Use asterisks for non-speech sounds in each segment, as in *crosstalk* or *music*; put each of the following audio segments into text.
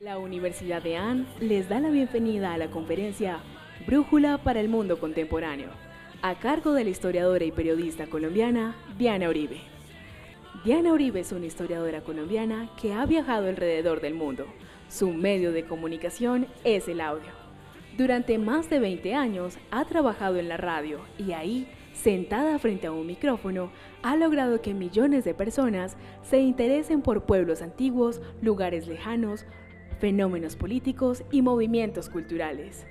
La Universidad de Anne les da la bienvenida a la conferencia Brújula para el Mundo Contemporáneo, a cargo de la historiadora y periodista colombiana Diana Uribe. Diana Uribe es una historiadora colombiana que ha viajado alrededor del mundo. Su medio de comunicación es el audio. Durante más de 20 años ha trabajado en la radio y ahí, sentada frente a un micrófono, ha logrado que millones de personas se interesen por pueblos antiguos, lugares lejanos, fenómenos políticos y movimientos culturales.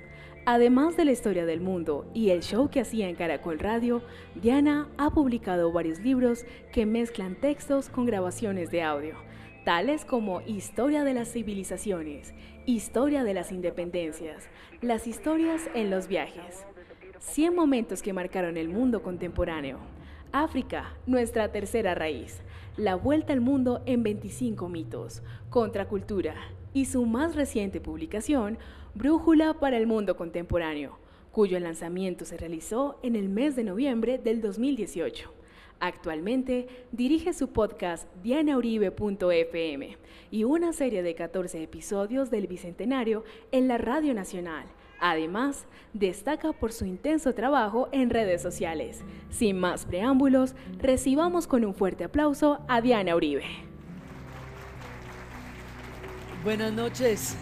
Además de la historia del mundo y el show que hacía en Caracol Radio, Diana ha publicado varios libros que mezclan textos con grabaciones de audio, tales como Historia de las civilizaciones, Historia de las independencias, Las historias en los viajes, 100 momentos que marcaron el mundo contemporáneo, África, nuestra tercera raíz, La vuelta al mundo en 25 mitos, Contracultura, y su más reciente publicación, Brújula para el Mundo Contemporáneo, cuyo lanzamiento se realizó en el mes de noviembre del 2018. Actualmente dirige su podcast dianauribe.fm y una serie de 14 episodios del Bicentenario en la Radio Nacional. Además, destaca por su intenso trabajo en redes sociales. Sin más preámbulos, recibamos con un fuerte aplauso a Diana Uribe. Buenas noches.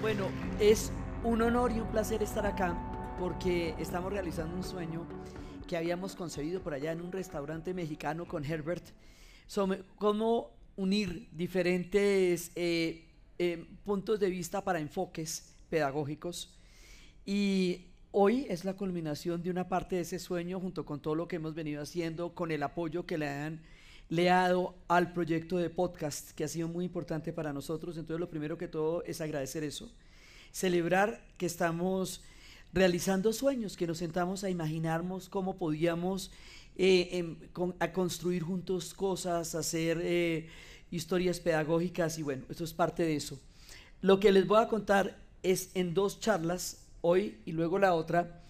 Bueno, es un honor y un placer estar acá porque estamos realizando un sueño que habíamos concebido por allá en un restaurante mexicano con Herbert sobre cómo unir diferentes eh, eh, puntos de vista para enfoques pedagógicos. Y hoy es la culminación de una parte de ese sueño junto con todo lo que hemos venido haciendo, con el apoyo que le dan leado al proyecto de podcast, que ha sido muy importante para nosotros. Entonces, lo primero que todo es agradecer eso. Celebrar que estamos realizando sueños, que nos sentamos a imaginarnos cómo podíamos eh, em, a construir juntos cosas, hacer eh, historias pedagógicas y bueno, eso es parte de eso. Lo que les voy a contar es en dos charlas, hoy y luego la otra,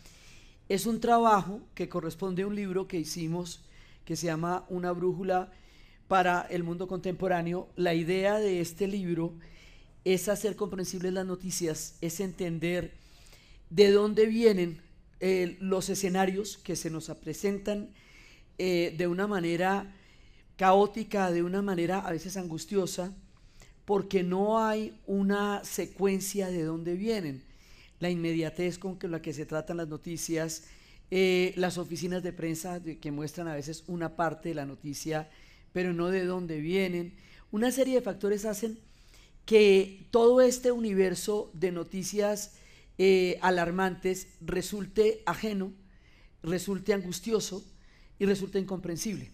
es un trabajo que corresponde a un libro que hicimos que se llama Una brújula para el mundo contemporáneo. La idea de este libro es hacer comprensibles las noticias, es entender de dónde vienen eh, los escenarios que se nos presentan eh, de una manera caótica, de una manera a veces angustiosa, porque no hay una secuencia de dónde vienen. La inmediatez con la que se tratan las noticias, eh, las oficinas de prensa que muestran a veces una parte de la noticia, pero no de dónde vienen. Una serie de factores hacen que todo este universo de noticias eh, alarmantes resulte ajeno, resulte angustioso y resulte incomprensible.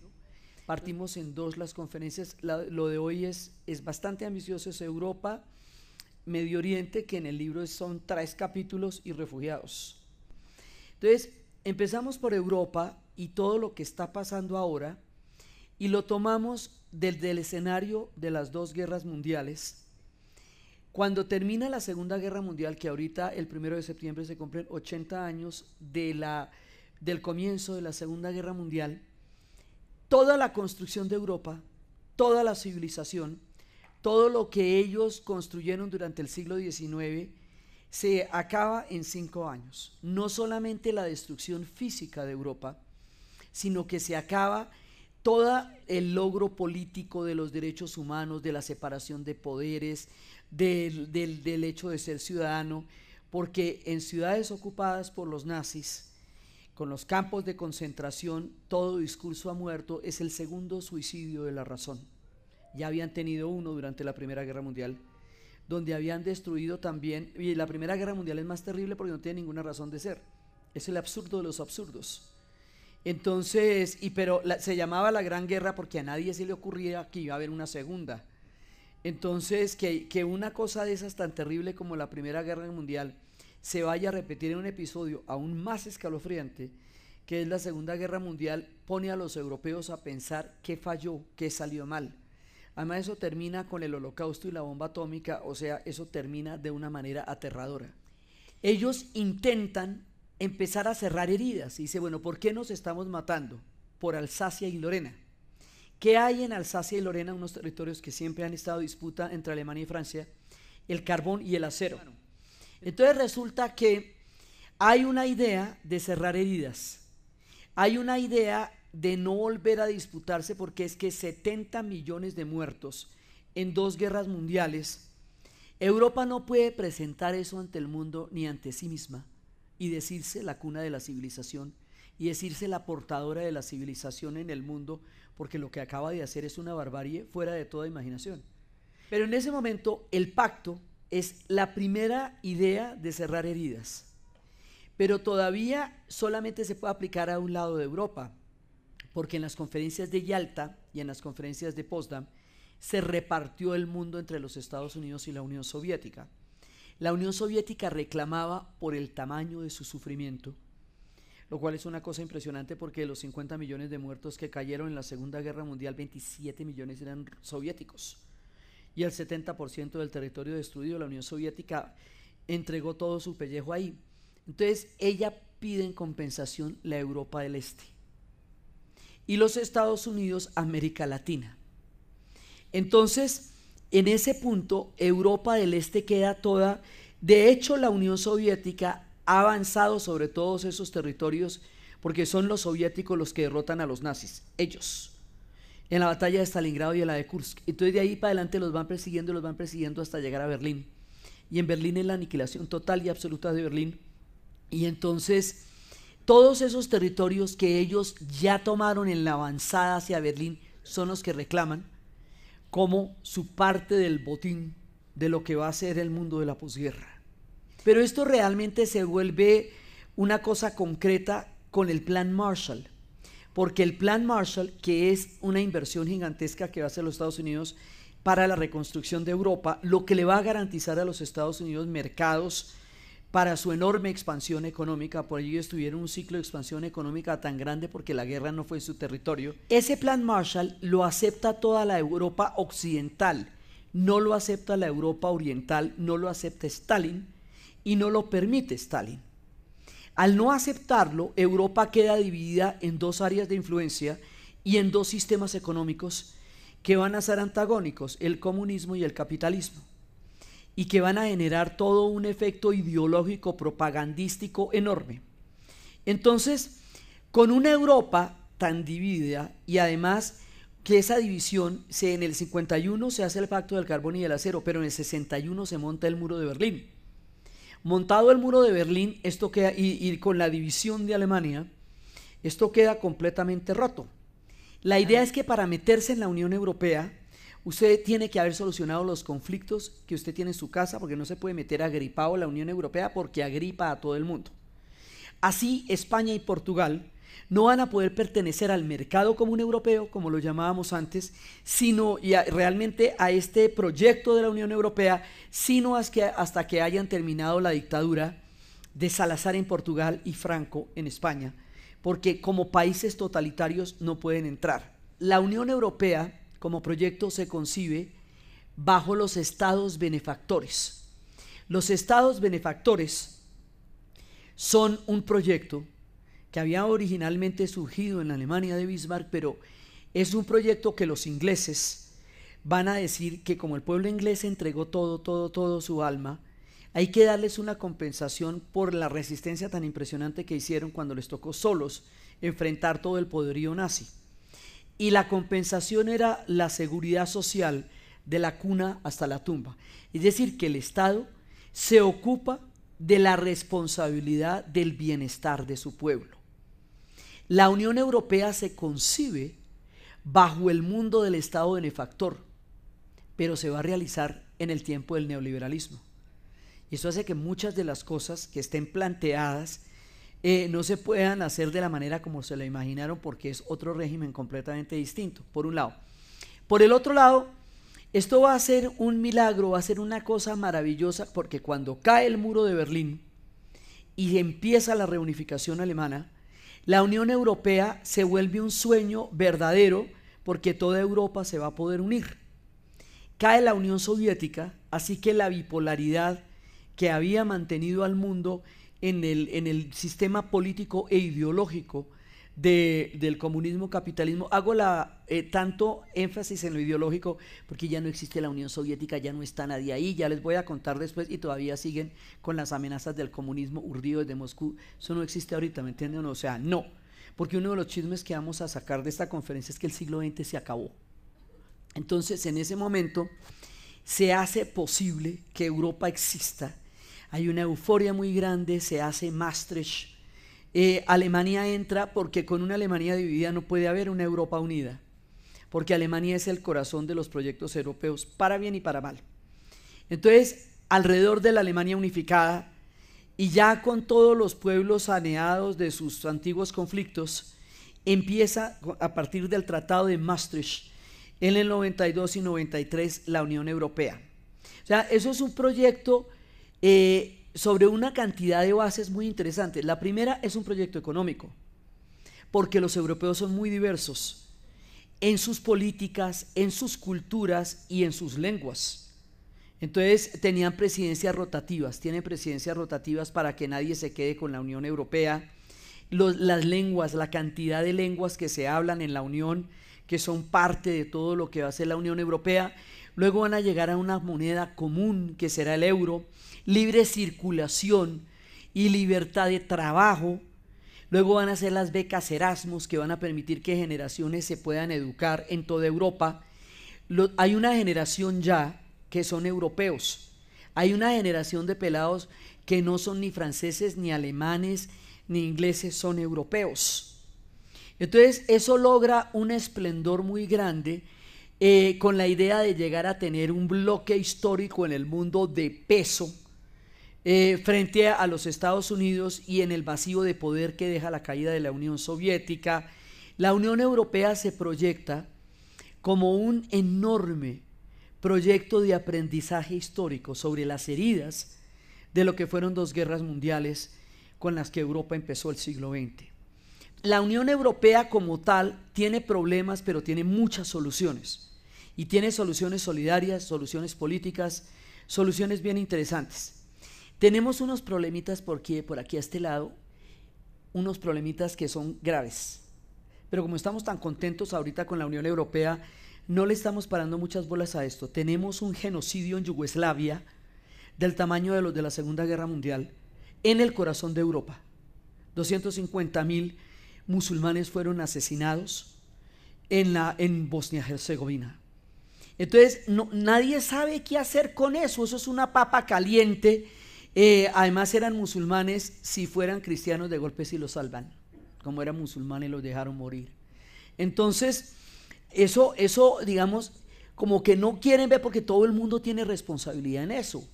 Partimos en dos las conferencias, lo de hoy es, es bastante ambicioso, es Europa, Medio Oriente, que en el libro son tres capítulos y refugiados. Entonces, empezamos por Europa y todo lo que está pasando ahora y lo tomamos desde el escenario de las dos guerras mundiales. Cuando termina la Segunda Guerra Mundial, que ahorita el primero de septiembre se cumplen 80 años de la, del comienzo de la Segunda Guerra Mundial, toda la construcción de Europa, toda la civilización, todo lo que ellos construyeron durante el siglo XIX, se acaba en cinco años. No solamente la destrucción física de Europa, sino que se acaba todo el logro político de los derechos humanos, de la separación de poderes, del, del, hecho de ser ciudadano, porque en ciudades ocupadas por los nazis, con los campos de concentración, todo discurso ha muerto, es el segundo suicidio de la razón. Ya habían tenido uno durante la Primera Guerra Mundial donde habían destruido también, y la Primera Guerra Mundial es más terrible porque no tiene ninguna razón de ser, es el absurdo de los absurdos. Entonces, y pero se llamaba la Gran Guerra porque a nadie se le ocurría que iba a haber una segunda. Entonces, que, que una cosa de esas tan terrible como la Primera Guerra Mundial se vaya a repetir en un episodio aún más escalofriante, que es la Segunda Guerra Mundial, pone a los europeos a pensar qué falló, qué salió mal. Además eso termina con el holocausto y la bomba atómica, o sea, eso termina de una manera aterradora. Ellos intentan empezar a cerrar heridas y dice, bueno, ¿por qué nos estamos matando? Por Alsacia y Lorena. ¿Qué hay en Alsacia y Lorena, unos territorios que siempre han estado en disputa entre Alemania y Francia? el carbón y el acero. Entonces resulta que hay una idea de cerrar heridas. Hay una idea de no volver a disputarse porque es que 70 millones de muertos en dos guerras mundiales, Europa no puede presentar eso ante el mundo ni ante sí misma y decirse la cuna de la civilización y decirse la portadora de la civilización en el mundo, porque lo que acaba de hacer es una barbarie fuera de toda imaginación. Pero en ese momento el pacto es la primera idea de cerrar heridas. Pero todavía solamente se puede aplicar a un lado de Europa, porque en las conferencias de Yalta y en las conferencias de Potsdam se repartió el mundo entre los Estados Unidos y la Unión Soviética. La Unión Soviética reclamaba por el tamaño de su sufrimiento, lo cual es una cosa impresionante porque de los 50 millones de muertos que cayeron en la Segunda Guerra Mundial, 27 millones eran soviéticos. Y el 70% del territorio destruido, la Unión Soviética entregó todo su pellejo ahí. Entonces, ella pide en compensación la Europa del Este. Y los Estados Unidos, América Latina. Entonces, en ese punto, Europa del Este queda toda, de hecho la Unión Soviética ha avanzado sobre todos esos territorios porque son los soviéticos los que derrotan a los nazis, ellos, en la batalla de Stalingrado y en la de Kursk. Entonces de ahí para adelante los van persiguiendo, los van persiguiendo hasta llegar a Berlín. Y en Berlín es la aniquilación total y absoluta de Berlín. Y entonces todos esos territorios que ellos ya tomaron en la avanzada hacia Berlín son los que reclaman como su parte del botín de lo que va a ser el mundo de la posguerra. Pero esto realmente se vuelve una cosa concreta con el plan Marshall, porque el plan Marshall, que es una inversión gigantesca que va a hacer los Estados Unidos para la reconstrucción de Europa, lo que le va a garantizar a los Estados Unidos mercados para su enorme expansión económica, por ello estuvieron un ciclo de expansión económica tan grande porque la guerra no fue su territorio. Ese plan Marshall lo acepta toda la Europa occidental, no lo acepta la Europa oriental, no lo acepta Stalin y no lo permite Stalin. Al no aceptarlo, Europa queda dividida en dos áreas de influencia y en dos sistemas económicos que van a ser antagónicos, el comunismo y el capitalismo y que van a generar todo un efecto ideológico propagandístico enorme. Entonces, con una Europa tan dividida y además que esa división, se, en el 51 se hace el pacto del carbón y del acero, pero en el 61 se monta el muro de Berlín. Montado el muro de Berlín, esto queda, y, y con la división de Alemania, esto queda completamente roto. La idea es que para meterse en la Unión Europea, Usted tiene que haber solucionado los conflictos que usted tiene en su casa porque no se puede meter agripado la Unión Europea porque agripa a todo el mundo. Así España y Portugal no van a poder pertenecer al mercado común europeo, como lo llamábamos antes, sino y realmente a este proyecto de la Unión Europea, sino hasta que hayan terminado la dictadura de Salazar en Portugal y Franco en España, porque como países totalitarios no pueden entrar. La Unión Europea como proyecto se concibe bajo los estados benefactores. Los estados benefactores son un proyecto que había originalmente surgido en la Alemania de Bismarck, pero es un proyecto que los ingleses van a decir que como el pueblo inglés entregó todo, todo, todo su alma, hay que darles una compensación por la resistencia tan impresionante que hicieron cuando les tocó solos enfrentar todo el poderío nazi y la compensación era la seguridad social de la cuna hasta la tumba. Es decir, que el Estado se ocupa de la responsabilidad del bienestar de su pueblo. La Unión Europea se concibe bajo el mundo del Estado benefactor, pero se va a realizar en el tiempo del neoliberalismo. Y eso hace que muchas de las cosas que estén planteadas eh, no se puedan hacer de la manera como se lo imaginaron porque es otro régimen completamente distinto, por un lado. Por el otro lado, esto va a ser un milagro, va a ser una cosa maravillosa porque cuando cae el muro de Berlín y empieza la reunificación alemana, la Unión Europea se vuelve un sueño verdadero porque toda Europa se va a poder unir. Cae la Unión Soviética, así que la bipolaridad que había mantenido al mundo en el, en el sistema político e ideológico del comunismo, capitalismo. Hago la, eh, tanto énfasis en lo ideológico porque ya no existe la Unión Soviética, ya no está nadie ahí, ya les voy a contar después y todavía siguen con las amenazas del comunismo urdido desde Moscú. Eso no existe ahorita, ¿me entienden? O sea, no. Porque uno de los chismes que vamos a sacar de esta conferencia es que el siglo XX se acabó. Entonces, en ese momento se hace posible que Europa exista. Hay una euforia muy grande, se hace Maastricht eh, Alemania entra porque con una Alemania dividida no puede haber una Europa unida, porque Alemania es el corazón de los proyectos europeos, para bien y para mal. Entonces, alrededor de la Alemania unificada, y ya con todos los pueblos saneados de sus antiguos conflictos, empieza a partir del Tratado de Maastricht en el 92 y 93 la Unión Europea. O sea, eso es un proyecto eh, sobre una cantidad de bases muy interesantes. La primera es un proyecto económico, porque los europeos son muy diversos en sus políticas, en sus culturas y en sus lenguas. Entonces tenían presidencias rotativas, tienen presidencias rotativas para que nadie se quede con la Unión Europea. las lenguas, la cantidad de lenguas que se hablan en la Unión, que son parte de todo lo que va a ser la Unión Europea, luego van a llegar a una moneda común que será el euro libre circulación y libertad de trabajo. Luego van a ser las becas Erasmus que van a permitir que generaciones se puedan educar en toda Europa. hay una generación ya que son europeos. Hay una generación de pelados que no son ni franceses, ni alemanes, ni ingleses, son europeos. Entonces eso logra un esplendor muy grande eh, con la idea de llegar a tener un bloque histórico en el mundo de peso eh, frente a los Estados Unidos y en el vacío de poder que deja la caída de la Unión Soviética, la Unión Europea se proyecta como un enorme proyecto de aprendizaje histórico sobre las heridas de lo que fueron dos guerras mundiales con las que Europa empezó el siglo XX. La Unión Europea como tal tiene problemas, pero tiene muchas soluciones. Y tiene soluciones solidarias, soluciones políticas, soluciones bien interesantes. Tenemos unos problemitas porque por aquí a este lado, unos problemitas que son graves. Pero como estamos tan contentos ahorita con la Unión Europea, no le estamos parando muchas bolas a esto. Tenemos un genocidio en Yugoslavia del tamaño de los de la Segunda Guerra Mundial en el corazón de Europa. 250 mil musulmanes fueron asesinados en, la, en Bosnia-Herzegovina. Entonces, no, nadie sabe qué hacer con eso. Eso es una papa caliente eh, además eran musulmanes, si fueran cristianos de golpe si los salvan. Como eran musulmanes los dejaron morir. Entonces, eso, eso, digamos, como que no quieren ver porque todo el mundo tiene responsabilidad en eso.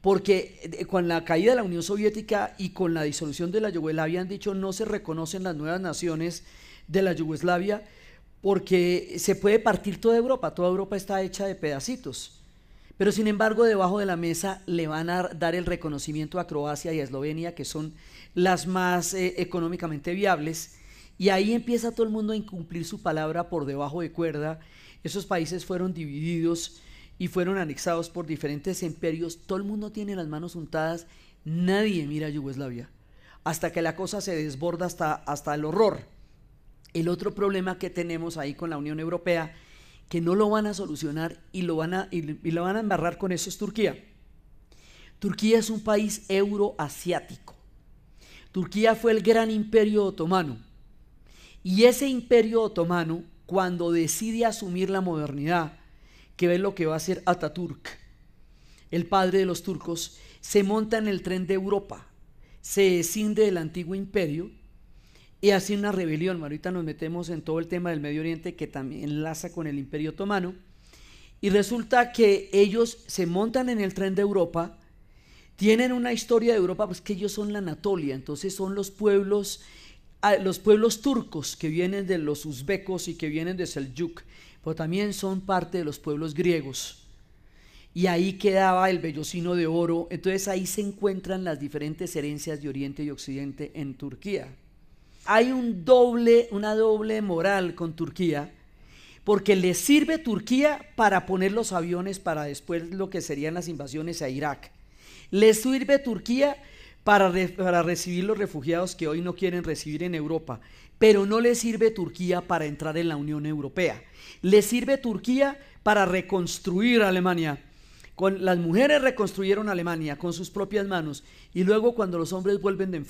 Porque eh, con la caída de la Unión Soviética y con la disolución de la Yugoslavia han dicho no se reconocen las nuevas naciones de la Yugoslavia porque se puede partir toda Europa, toda Europa está hecha de pedacitos. Pero sin embargo, debajo de la mesa le van a dar el reconocimiento a Croacia y a Eslovenia, que son las más eh, económicamente viables. Y ahí empieza todo el mundo a incumplir su palabra por debajo de cuerda. Esos países fueron divididos y fueron anexados por diferentes imperios. Todo el mundo tiene las manos untadas. Nadie mira a Yugoslavia. Hasta que la cosa se desborda hasta, hasta el horror. El otro problema que tenemos ahí con la Unión Europea que no lo van a solucionar y lo van a, y, lo van a embarrar con eso es Turquía. Turquía es un país euroasiático. Turquía fue el gran imperio otomano. Y ese imperio otomano, cuando decide asumir la modernidad, que es lo que va a hacer Ataturk, el padre de los turcos, se monta en el tren de Europa, se escinde del antiguo imperio y así una rebelión. Ahorita nos metemos en todo el tema del Medio Oriente que también enlaza con el Imperio Otomano. Y resulta que ellos se montan en el tren de Europa, tienen una historia de Europa, pues que ellos son la Anatolia, entonces son los pueblos, ah, los pueblos turcos que vienen de los uzbecos y que vienen de Seljuk, pero también son parte de los pueblos griegos. Y ahí quedaba el vellocino de oro, entonces ahí se encuentran las diferentes herencias de Oriente y Occidente en Turquía hay un doble, una doble moral con Turquía, porque le sirve Turquía para poner los aviones para después lo que serían las invasiones a Irak. Le sirve Turquía para, para recibir los refugiados que hoy no quieren recibir en Europa. Pero no le sirve Turquía para entrar en la Unión Europea. Le sirve Turquía para reconstruir Alemania. Con, las mujeres reconstruyeron Alemania con sus propias manos y luego cuando los hombres vuelven del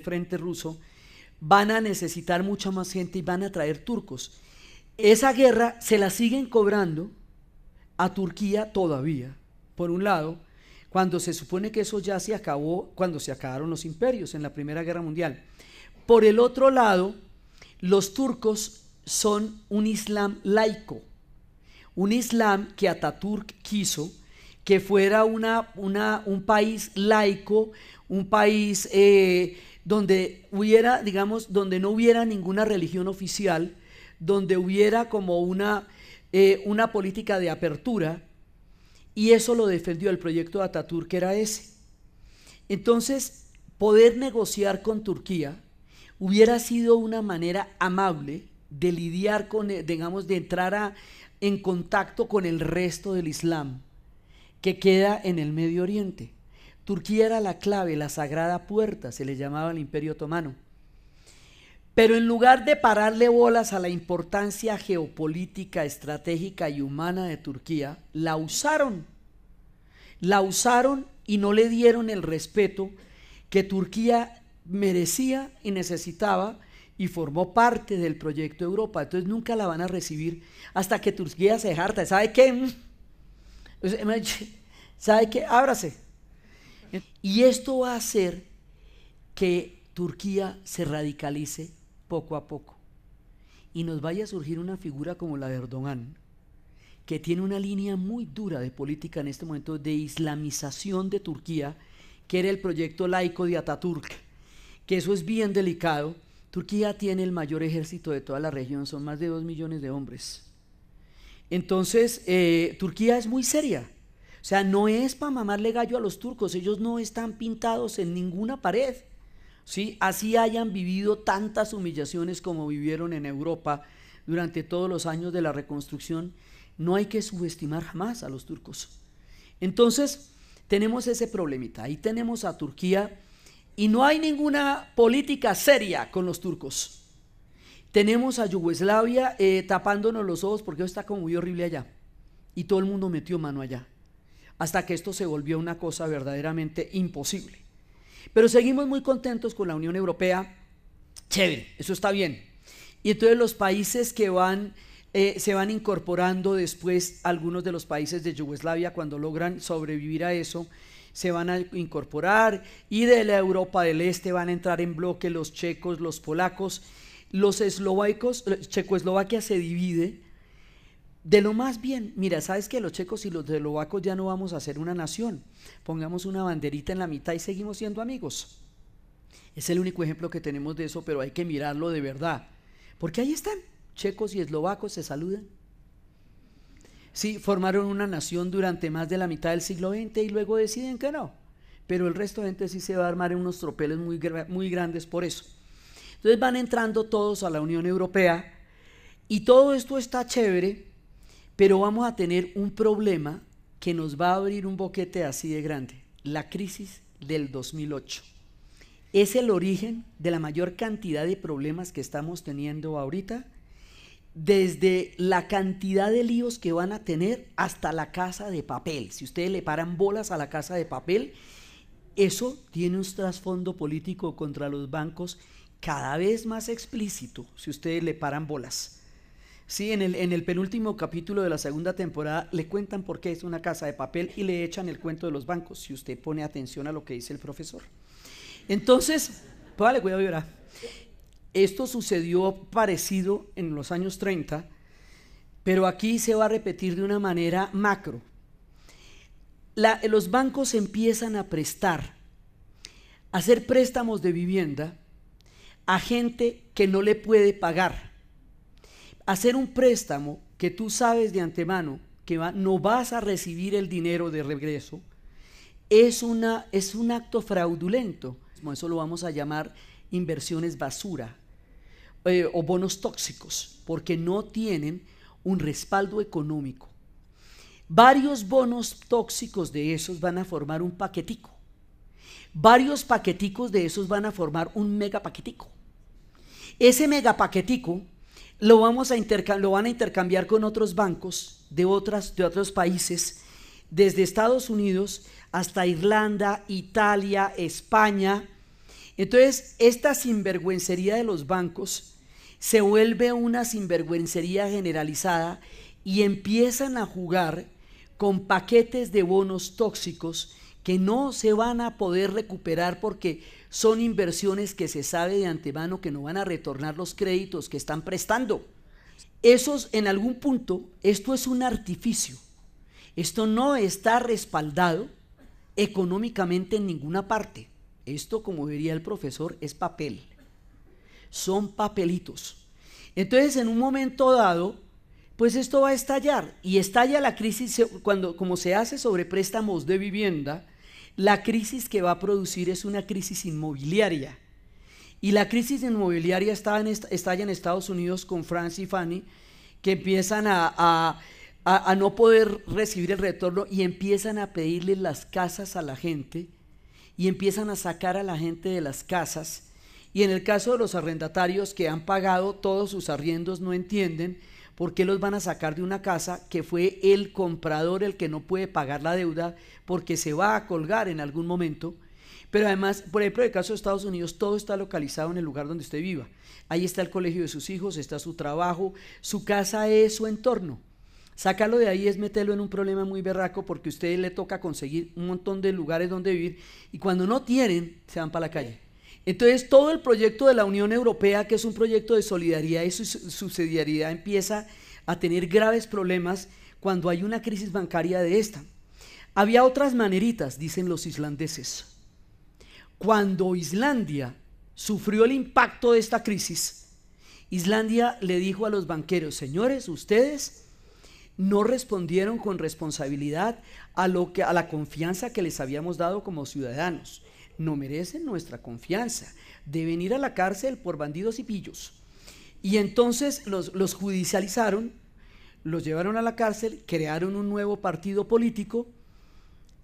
frente ruso van a necesitar mucha más gente y van a traer turcos. Esa guerra se la siguen cobrando a Turquía todavía, por un lado, cuando se supone que eso ya se acabó, cuando se acabaron los imperios en la Primera Guerra Mundial. Por el otro lado, los turcos son un islam laico, un islam que Ataturk quiso que fuera una, una, un país laico, un país eh, donde hubiera, digamos, donde no hubiera ninguna religión oficial, donde hubiera como una, eh, una política de apertura, y eso lo defendió el proyecto de Ataturk, que era ese. Entonces, poder negociar con Turquía hubiera sido una manera amable de lidiar con, eh, digamos, de entrar en contacto con el resto del Islam que queda en el Medio Oriente. Turquía era la clave, la sagrada puerta, se le llamaba el Imperio Otomano. Pero en lugar de pararle bolas a la importancia geopolítica, estratégica y humana de Turquía, la usaron. La usaron y no le dieron el respeto que Turquía merecía y necesitaba y formó parte del proyecto Europa. Entonces nunca la van a recibir hasta que Turquía se harta. ¿Sabe qué? ¿Sabe qué? Ábrase. Y esto va a hacer que Turquía se radicalice poco a poco y nos vaya a surgir una figura como la de Erdogan, que tiene una línea muy dura de política en este momento de islamización de Turquía, que era el proyecto laico de Ataturk que eso es bien delicado. Turquía tiene el mayor ejército de toda la región, son más de dos millones de hombres. Entonces, eh, Turquía es muy seria. O sea, no es para mamarle gallo a los turcos, ellos no están pintados en ninguna pared. ¿sí? Así hayan vivido tantas humillaciones como vivieron en Europa durante todos los años de la reconstrucción, no hay que subestimar jamás a los turcos. Entonces, tenemos ese problemita. Ahí tenemos a Turquía y no hay ninguna política seria con los turcos. Tenemos a Yugoslavia eh, tapándonos los ojos porque está como muy horrible allá. Y todo el mundo metió mano allá. Hasta que esto se volvió una cosa verdaderamente imposible. Pero seguimos muy contentos con la Unión Europea. Chévere, eso está bien. Y entonces los países que van, eh, se van incorporando después, algunos de los países de Yugoslavia, cuando logran sobrevivir a eso, se van a incorporar y de la Europa del Este van a entrar en bloque los checos, los polacos, los eslovacos, Checoslovaquia se divide de lo más bien. Mira, sabes que los checos y los eslovacos ya no vamos a ser una nación. Pongamos una banderita en la mitad y seguimos siendo amigos. Es el único ejemplo que tenemos de eso, pero hay que mirarlo de verdad. Porque ahí están, checos y eslovacos se saludan. Sí, formaron una nación durante más de la mitad del siglo XX y luego deciden que no. Pero el resto de gente sí se va a armar en unos tropeles muy, muy grandes por eso. Entonces van entrando todos a la Unión Europea y todo esto está chévere, pero vamos a tener un problema que nos va a abrir un boquete así de grande, la crisis del 2008. Es el origen de la mayor cantidad de problemas que estamos teniendo ahorita desde la cantidad de líos que van a tener hasta la casa de papel. Si ustedes le paran bolas a la casa de papel, eso tiene un trasfondo político contra los bancos cada vez más explícito, si ustedes le paran bolas. Sí, en el, en el penúltimo capítulo de la segunda temporada le cuentan por qué es una casa de papel y le echan el cuento de los bancos, si usted pone atención a lo que dice el profesor. Entonces, póngale cuidado y. Esto sucedió parecido en los años 30, pero aquí se va a repetir de una manera macro. los bancos empiezan a prestar, a hacer préstamos de vivienda a gente que no le puede pagar. Hacer un préstamo que tú sabes de antemano que no vas a recibir el dinero de regreso es, una, es un acto fraudulento. Eso lo vamos a llamar inversiones basura. Eh, o bonos tóxicos, porque no tienen un respaldo económico. Varios bonos tóxicos de esos van a formar un paquetico. Varios paqueticos de esos van a formar un mega paquetico. Ese megapaquetico lo, vamos a lo van a intercambiar con otros bancos de, otras, de otros países, desde Estados Unidos hasta Irlanda, Italia, España. Entonces, esta sinvergüencería de los bancos se vuelve una sinvergüencería generalizada y empiezan a jugar con paquetes de bonos tóxicos que no se van a poder recuperar porque son inversiones que se sabe de antemano que no van a retornar los créditos que están prestando. Esos, en algún punto, esto es un artificio. Esto no está respaldado económicamente en ninguna parte. Esto, como diría el profesor, es papel. Son papelitos. Entonces, en un momento dado, pues esto va a estallar. Y estalla la crisis cuando, como se hace sobre préstamos de vivienda, la crisis que va a producir es una crisis inmobiliaria. Y la crisis inmobiliaria está en, estalla en Estados Unidos con Francis y Fanny, que empiezan a, a, no poder recibir el retorno y empiezan a pedirle las casas a la gente y empiezan a sacar a la gente de las casas. Y en el caso de los arrendatarios que han pagado todos sus arriendos no entienden ¿Por qué los van a sacar de una casa que fue el comprador el que no puede pagar la deuda porque se va a colgar en algún momento? Pero además, por ejemplo, en el caso de Estados Unidos, todo está localizado en el lugar donde usted viva. Ahí está el colegio de sus hijos, está su trabajo, su casa es su entorno. Sácalo de ahí es meterlo en un problema muy berraco porque a usted le toca conseguir un montón de lugares donde vivir y cuando no tienen, se van para la calle. Entonces todo el proyecto de la Unión Europea, que es un proyecto de solidaridad y subsidiariedad, empieza a tener graves problemas cuando hay una crisis bancaria de esta. Había otras maneritas, dicen los islandeses. Cuando Islandia sufrió el impacto de esta crisis, Islandia le dijo a los banqueros, señores, ustedes no respondieron con responsabilidad a, lo que, a la confianza que les habíamos dado como ciudadanos no merecen nuestra confianza, deben ir a la cárcel por bandidos y pillos. Y entonces los, los judicializaron, los llevaron a la cárcel, crearon un nuevo partido político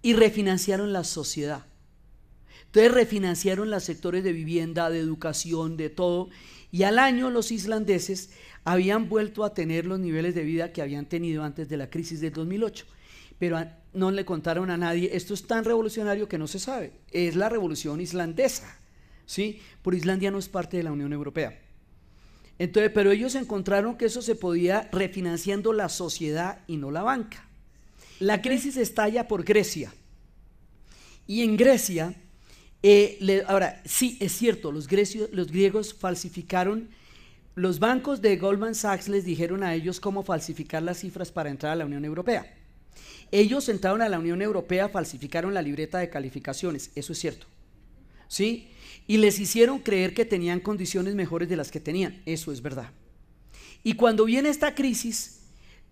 y refinanciaron la sociedad. Entonces refinanciaron los sectores de vivienda, de educación, de todo, y al año los islandeses habían vuelto a tener los niveles de vida que habían tenido antes de la crisis del 2008. Pero no le contaron a nadie, esto es tan revolucionario que no se sabe, es la revolución islandesa, ¿sí? Por Islandia no es parte de la Unión Europea. Entonces, pero ellos encontraron que eso se podía refinanciando la sociedad y no la banca. La crisis estalla por Grecia. Y en Grecia, eh, ahora, sí, es cierto, los, los griegos falsificaron, los bancos de Goldman Sachs les dijeron a ellos cómo falsificar las cifras para entrar a la Unión Europea. Ellos entraron a la Unión Europea, falsificaron la libreta de calificaciones, eso es cierto. ¿Sí? Y les hicieron creer que tenían condiciones mejores de las que tenían, eso es verdad. Y cuando viene esta crisis,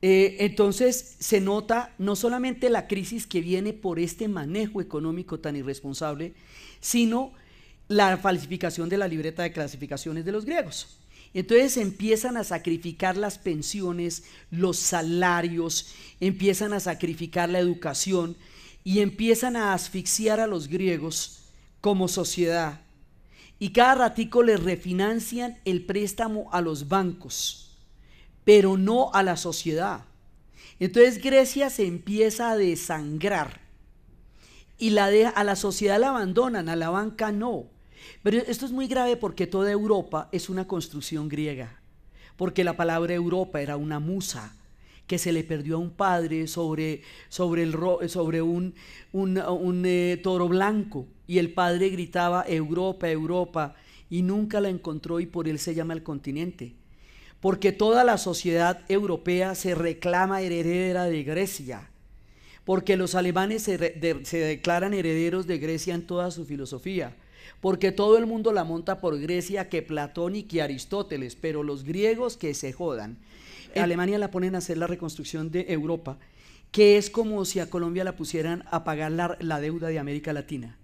eh, entonces se nota no solamente la crisis que viene por este manejo económico tan irresponsable, sino la falsificación de la libreta de clasificaciones de los griegos. Entonces empiezan a sacrificar las pensiones, los salarios, empiezan a sacrificar la educación y empiezan a asfixiar a los griegos como sociedad. Y cada ratico les refinancian el préstamo a los bancos, pero no a la sociedad. Entonces Grecia se empieza a desangrar y la a la sociedad la abandonan, a la banca no. Pero esto es muy grave porque toda Europa es una construcción griega, porque la palabra Europa era una musa que se le perdió a un padre sobre, sobre, un, un, eh, toro blanco. Y el padre gritaba Europa, Europa y nunca la encontró y por él se llama el continente. Porque toda la sociedad europea se reclama heredera de Grecia, porque los alemanes se declaran herederos de Grecia en toda su filosofía porque todo el mundo la monta por Grecia que Platón y que Aristóteles, pero los griegos que se jodan. En Alemania la ponen a hacer la reconstrucción de Europa, que es como si a Colombia la pusieran a pagar la, deuda de América Latina.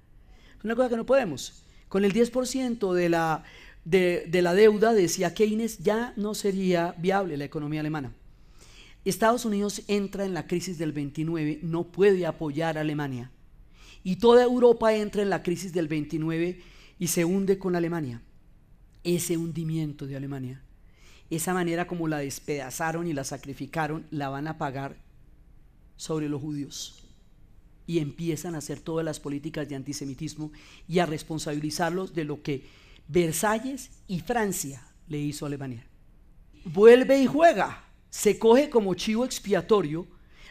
Es una cosa que no podemos. Con el 10% de la, de, de la deuda, decía Keynes, ya no sería viable la economía alemana. Estados Unidos entra en la crisis del 29, no puede apoyar a Alemania y toda Europa entra en la crisis del 29 y se hunde con Alemania. ese hundimiento de Alemania, esa manera como la despedazaron y la sacrificaron, la van a pagar sobre los judíos. Y empiezan a hacer todas las políticas de antisemitismo y a responsabilizarlos de lo que Versalles y Francia le hizo a Alemania. Vuelve y juega, se coge como chivo expiatorio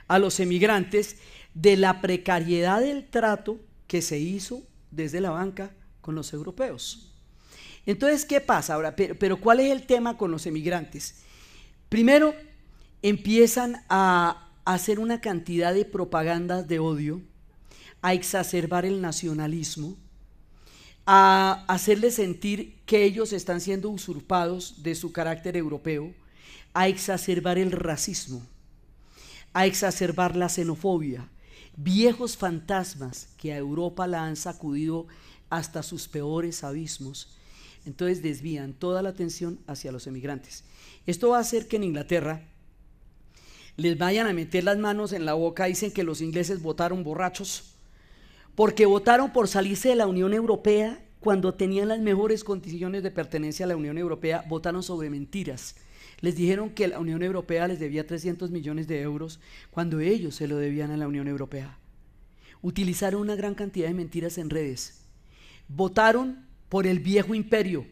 a los emigrantes de la precariedad del trato que se hizo desde la banca con los europeos. Entonces, ¿qué pasa ahora? Pero, ¿cuál es el tema con los emigrantes? Primero, empiezan a hacer una cantidad de propagandas de odio, a exacerbar el nacionalismo, a hacerles sentir que ellos están siendo usurpados de su carácter europeo, a exacerbar el racismo, a exacerbar la xenofobia, viejos fantasmas que a Europa la han sacudido hasta sus peores abismos. Entonces desvían toda la atención hacia los emigrantes. Esto va a hacer que en Inglaterra les vayan a meter las manos en la boca, dicen que los ingleses votaron borrachos, porque votaron por salirse de la Unión Europea cuando tenían las mejores condiciones de pertenencia a la Unión Europea, votaron sobre mentiras. Les dijeron que la Unión Europea les debía 300 millones de euros cuando ellos se lo debían a la Unión Europea. Utilizaron una gran cantidad de mentiras en redes. Votaron por el viejo imperio,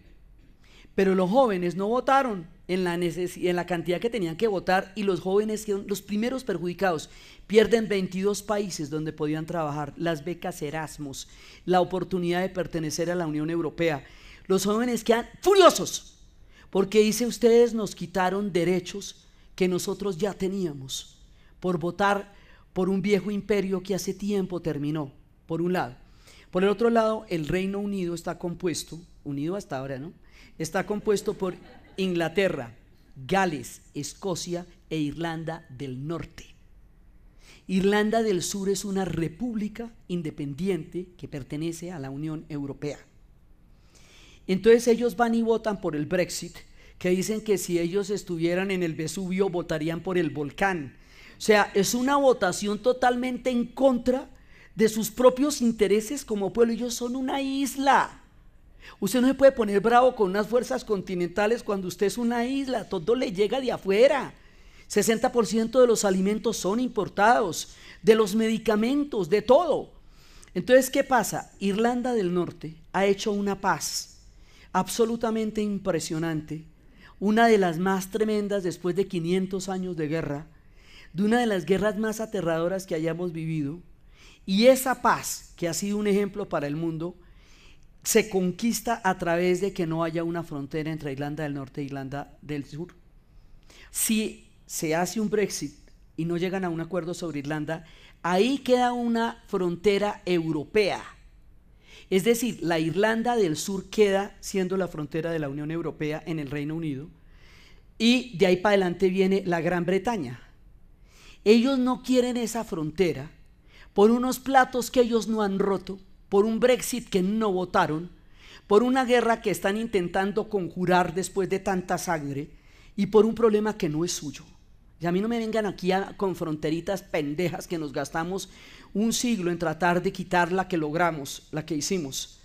pero los jóvenes no votaron en la, en la cantidad que tenían que votar y los jóvenes son los primeros perjudicados. Pierden 22 países donde podían trabajar, las becas Erasmus, la oportunidad de pertenecer a la Unión Europea. Los jóvenes quedan furiosos porque dice ustedes nos quitaron derechos que nosotros ya teníamos por votar por un viejo imperio que hace tiempo terminó, por un lado. Por el otro lado, el Reino Unido está compuesto, unido hasta ahora, ¿no? Está compuesto por Inglaterra, Gales, Escocia e Irlanda del Norte. Irlanda del Sur es una república independiente que pertenece a la Unión Europea. Entonces ellos van y votan por el Brexit, que dicen que si ellos estuvieran en el Vesubio votarían por el volcán. O sea, es una votación totalmente en contra de sus propios intereses como pueblo. Ellos son una isla. Usted no se puede poner bravo con unas fuerzas continentales cuando usted es una isla, todo le llega de afuera. 60% de los alimentos son importados, de los medicamentos, de todo. Entonces, ¿qué pasa? Irlanda del Norte ha hecho una paz absolutamente impresionante, una de las más tremendas después de 500 años de guerra, de una de las guerras más aterradoras que hayamos vivido, y esa paz, que ha sido un ejemplo para el mundo, se conquista a través de que no haya una frontera entre Irlanda del Norte e Irlanda del Sur. Si se hace un Brexit y no llegan a un acuerdo sobre Irlanda, ahí queda una frontera europea. Es decir, la Irlanda del Sur queda siendo la frontera de la Unión Europea en el Reino Unido y de ahí para adelante viene la Gran Bretaña. Ellos no quieren esa frontera por unos platos que ellos no han roto, por un Brexit que no votaron, por una guerra que están intentando conjurar después de tanta sangre y por un problema que no es suyo. Y a mí no me vengan aquí con fronteritas pendejas que nos gastamos un siglo en tratar de quitar la que logramos, la que hicimos.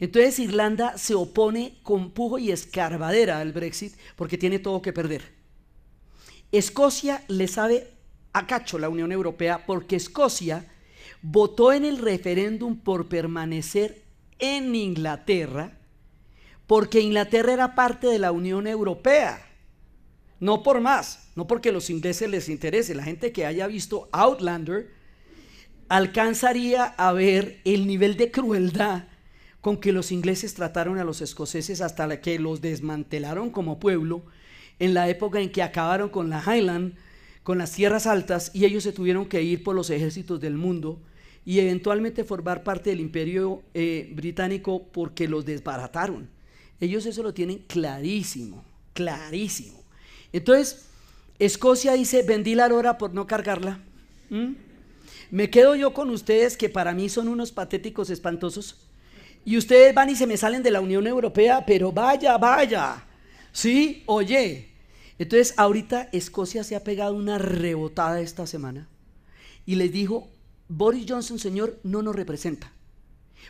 Entonces Irlanda se opone con pujo y escarbadera al Brexit porque tiene todo que perder. Escocia le sabe a cacho la Unión Europea porque Escocia votó en el referéndum por permanecer en Inglaterra, porque Inglaterra era parte de la Unión Europea. No por más, no porque los ingleses les interese. La gente que haya visto Outlander alcanzaría a ver el nivel de crueldad con que los ingleses trataron a los escoceses hasta que los desmantelaron como pueblo en la época en que acabaron con la Highland, con las tierras altas, y ellos se tuvieron que ir por los ejércitos del mundo y eventualmente formar parte del imperio eh, británico porque los desbarataron. Ellos eso lo tienen clarísimo, clarísimo. Entonces, Escocia dice, vendí la aurora por no cargarla. Me quedo yo con ustedes que para mí son unos patéticos espantosos. Y ustedes van y se me salen de la Unión Europea, pero vaya, vaya. Sí, oye. Entonces, ahorita Escocia se ha pegado una rebotada esta semana y les dijo, Boris Johnson, señor, no nos representa.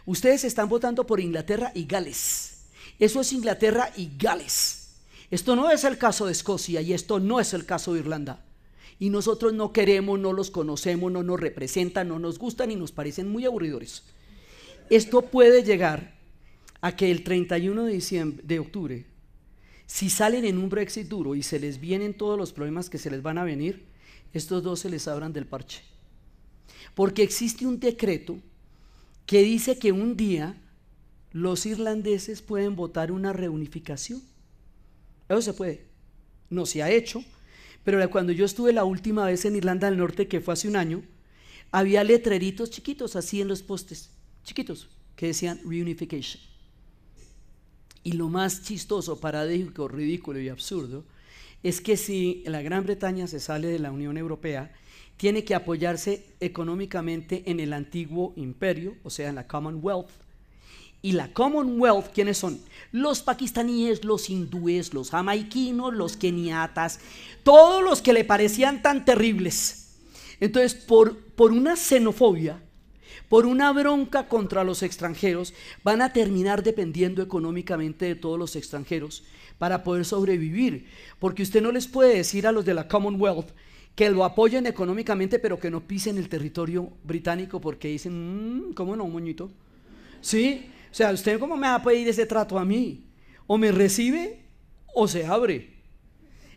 Ustedes están votando por Inglaterra y Gales. Eso es Inglaterra y Gales. Esto no es el caso de Escocia y esto no es el caso de Irlanda. Y nosotros no queremos, no los conocemos, no nos representan, no nos gustan y nos parecen muy aburridores. Esto puede llegar a que el 31 de, diciembre, de octubre, si salen en un Brexit duro y se les vienen todos los problemas que se les van a venir, estos dos se les abran del parche. Porque existe un decreto que dice que un día los irlandeses pueden votar una reunificación. Eso se puede. No se ha hecho, pero cuando yo estuve la última vez en Irlanda del Norte, que fue hace un año, había letreritos chiquitos así en los postes, chiquitos, que decían reunification. Y lo más chistoso, paradójico, ridículo y absurdo es que si la Gran Bretaña se sale de la Unión Europea, tiene que apoyarse económicamente en el antiguo imperio, o sea, en la Commonwealth. Y la Commonwealth, ¿quiénes son? Los pakistaníes, los hindúes, los jamaiquinos, los keniatas, todos los que le parecían tan terribles. Entonces, por, por una xenofobia, por una bronca contra los extranjeros, van a terminar dependiendo económicamente de todos los extranjeros para poder sobrevivir. Porque usted no les puede decir a los de la Commonwealth que lo apoyen económicamente, pero que no pisen el territorio británico porque dicen, mm, ¿cómo no, moñito? ¿Sí? O sea, ¿usted cómo me va a pedir ese trato a mí? O me recibe o se abre.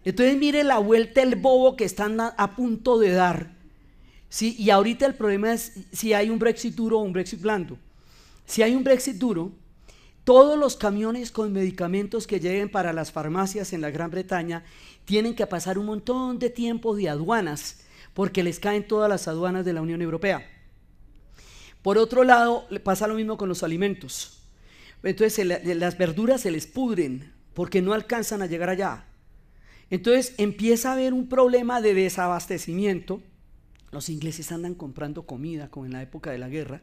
Entonces mire la vuelta el bobo que están a punto de dar ¿sí? Y ahorita el problema es si hay un Brexit duro o un Brexit blando. Si hay un Brexit duro, todos los camiones con medicamentos que lleguen para las farmacias en la Gran Bretaña tienen que pasar un montón de tiempo de aduanas, porque les caen todas las aduanas de la Unión Europea. Por otro lado, pasa lo mismo con los alimentos. Entonces las verduras se les pudren porque no alcanzan a llegar allá. Entonces empieza a haber un problema de desabastecimiento los ingleses andan comprando comida como en la época de la guerra.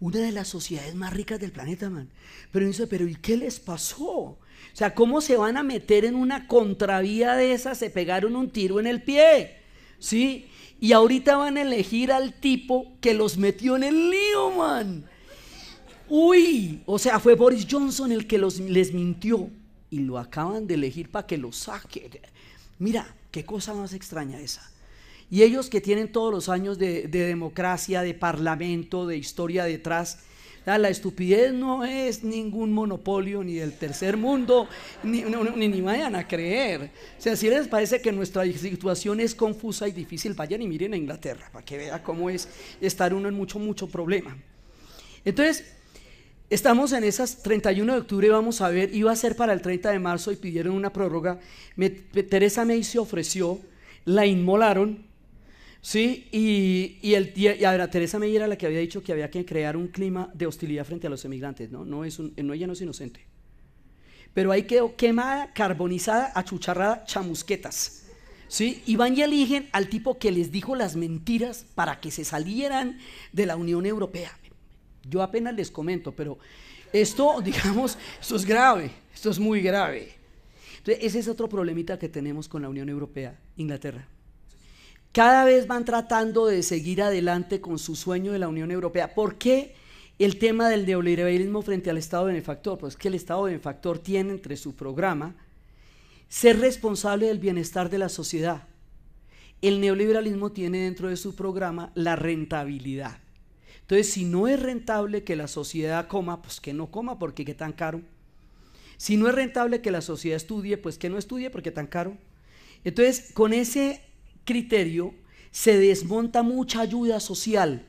Una de las sociedades más ricas del planeta, man. Pero dice, pero ¿y qué les pasó? O sea, ¿cómo se van a meter en una contravía de esas? Se pegaron un tiro en el pie. ¿Sí? Y ahorita van a elegir al tipo que los metió en el lío, man. Uy, o sea, fue Boris Johnson el que les mintió. Y lo acaban de elegir para que lo saque. Mira, qué cosa más extraña esa. Y ellos que tienen todos los años de, democracia, de parlamento, de historia detrás, la estupidez no es ningún monopolio ni del tercer mundo, ni, ni, vayan a creer. O sea, si les parece que nuestra situación es confusa y difícil, vayan y miren a Inglaterra para que vean cómo es estar uno en mucho, mucho problema. Entonces, estamos en esas 31 de octubre, vamos a ver, iba a ser para el 30 de marzo y pidieron una prórroga. Teresa May se ofreció, la inmolaron Sí, y, y, el, y a Teresa May era la que había dicho que había que crear un clima de hostilidad frente a los emigrantes, ¿no? no es no, ella no es inocente. Pero ahí quedó quemada, carbonizada, achucharrada, chamusquetas. ¿sí? Y van y eligen al tipo que les dijo las mentiras para que se salieran de la Unión Europea. Yo apenas les comento, pero esto, *laughs* digamos, esto es grave, esto es muy grave. Entonces, ese es otro problemita que tenemos con la Unión Europea, Inglaterra cada vez van tratando de seguir adelante con su sueño de la Unión Europea. ¿Por qué el tema del neoliberalismo frente al Estado benefactor? Pues que el Estado benefactor tiene entre su programa ser responsable del bienestar de la sociedad. El neoliberalismo tiene dentro de su programa la rentabilidad. Entonces, si no es rentable que la sociedad coma, pues que no coma porque qué tan caro. Si no es rentable que la sociedad estudie, pues que no estudie porque tan caro. Entonces, con ese criterio se desmonta mucha ayuda social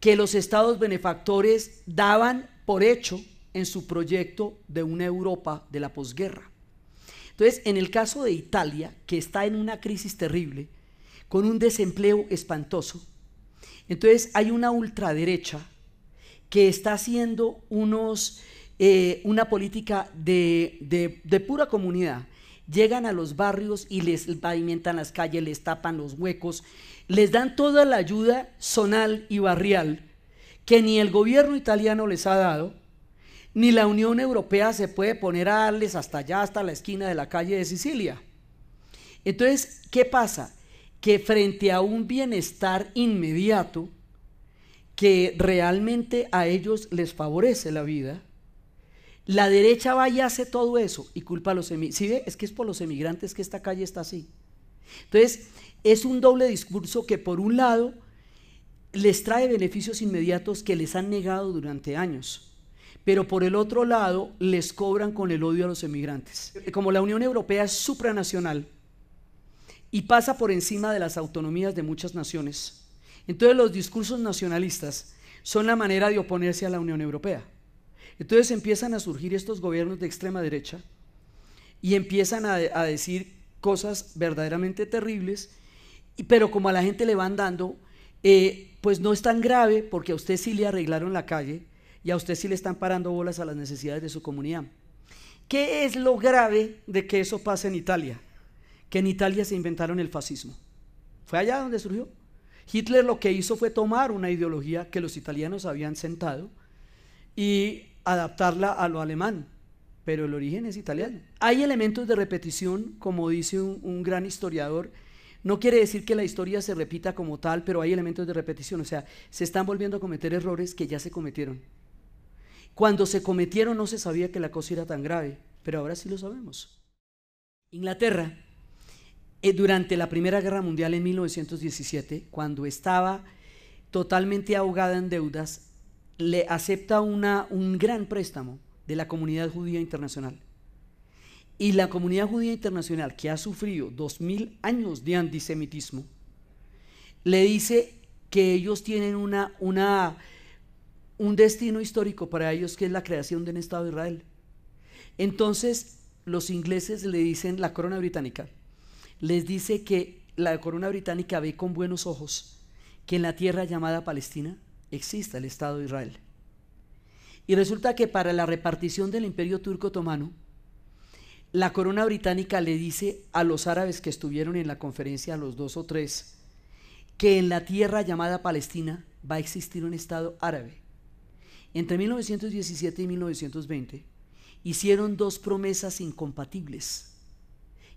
que los estados benefactores daban por hecho en su proyecto de una Europa de la posguerra. Entonces, en el caso de Italia, que está en una crisis terrible, con un desempleo espantoso, entonces hay una ultraderecha que está haciendo unos, eh, una política de, de pura comunidad, llegan a los barrios y les pavimentan las calles, les tapan los huecos, les dan toda la ayuda zonal y barrial que ni el gobierno italiano les ha dado, ni la Unión Europea se puede poner a darles hasta allá, hasta la esquina de la calle de Sicilia. Entonces, ¿qué pasa? Que frente a un bienestar inmediato que realmente a ellos les favorece la vida, La derecha va y hace todo eso y culpa a los emigrantes. ¿Sí ve? Es que es por los emigrantes que esta calle está así. Entonces, es un doble discurso que por un lado les trae beneficios inmediatos que les han negado durante años, pero por el otro lado les cobran con el odio a los emigrantes. Como la Unión Europea es supranacional y pasa por encima de las autonomías de muchas naciones, entonces los discursos nacionalistas son la manera de oponerse a la Unión Europea. Entonces empiezan a surgir estos gobiernos de extrema derecha y empiezan a, decir cosas verdaderamente terribles, pero como a la gente le van dando, eh, pues no es tan grave porque a usted sí le arreglaron la calle y a usted sí le están parando bolas a las necesidades de su comunidad. ¿Qué es lo grave de que eso pase en Italia? Que en Italia se inventaron el fascismo. Fue allá donde surgió. Hitler lo que hizo fue tomar una ideología que los italianos habían sentado y adaptarla a lo alemán, pero el origen es italiano. Hay elementos de repetición, como dice un, gran historiador, no quiere decir que la historia se repita como tal, pero hay elementos de repetición, o sea, se están volviendo a cometer errores que ya se cometieron. Cuando se cometieron no se sabía que la cosa era tan grave, pero ahora sí lo sabemos. Inglaterra, eh, durante la Primera Guerra Mundial en 1917, cuando estaba totalmente ahogada en deudas, le acepta un gran préstamo de la comunidad judía internacional. Y la comunidad judía internacional, que ha sufrido dos mil años de antisemitismo, le dice que ellos tienen un destino histórico para ellos, que es la creación de un Estado de Israel. Entonces, los ingleses le dicen, la corona británica, les dice que la corona británica ve con buenos ojos que en la tierra llamada Palestina exista el Estado de Israel. Y resulta que para la repartición del imperio turco otomano, la corona británica le dice a los árabes que estuvieron en la conferencia, los dos o tres, que en la tierra llamada Palestina va a existir un Estado árabe. Entre 1917 y 1920 hicieron dos promesas incompatibles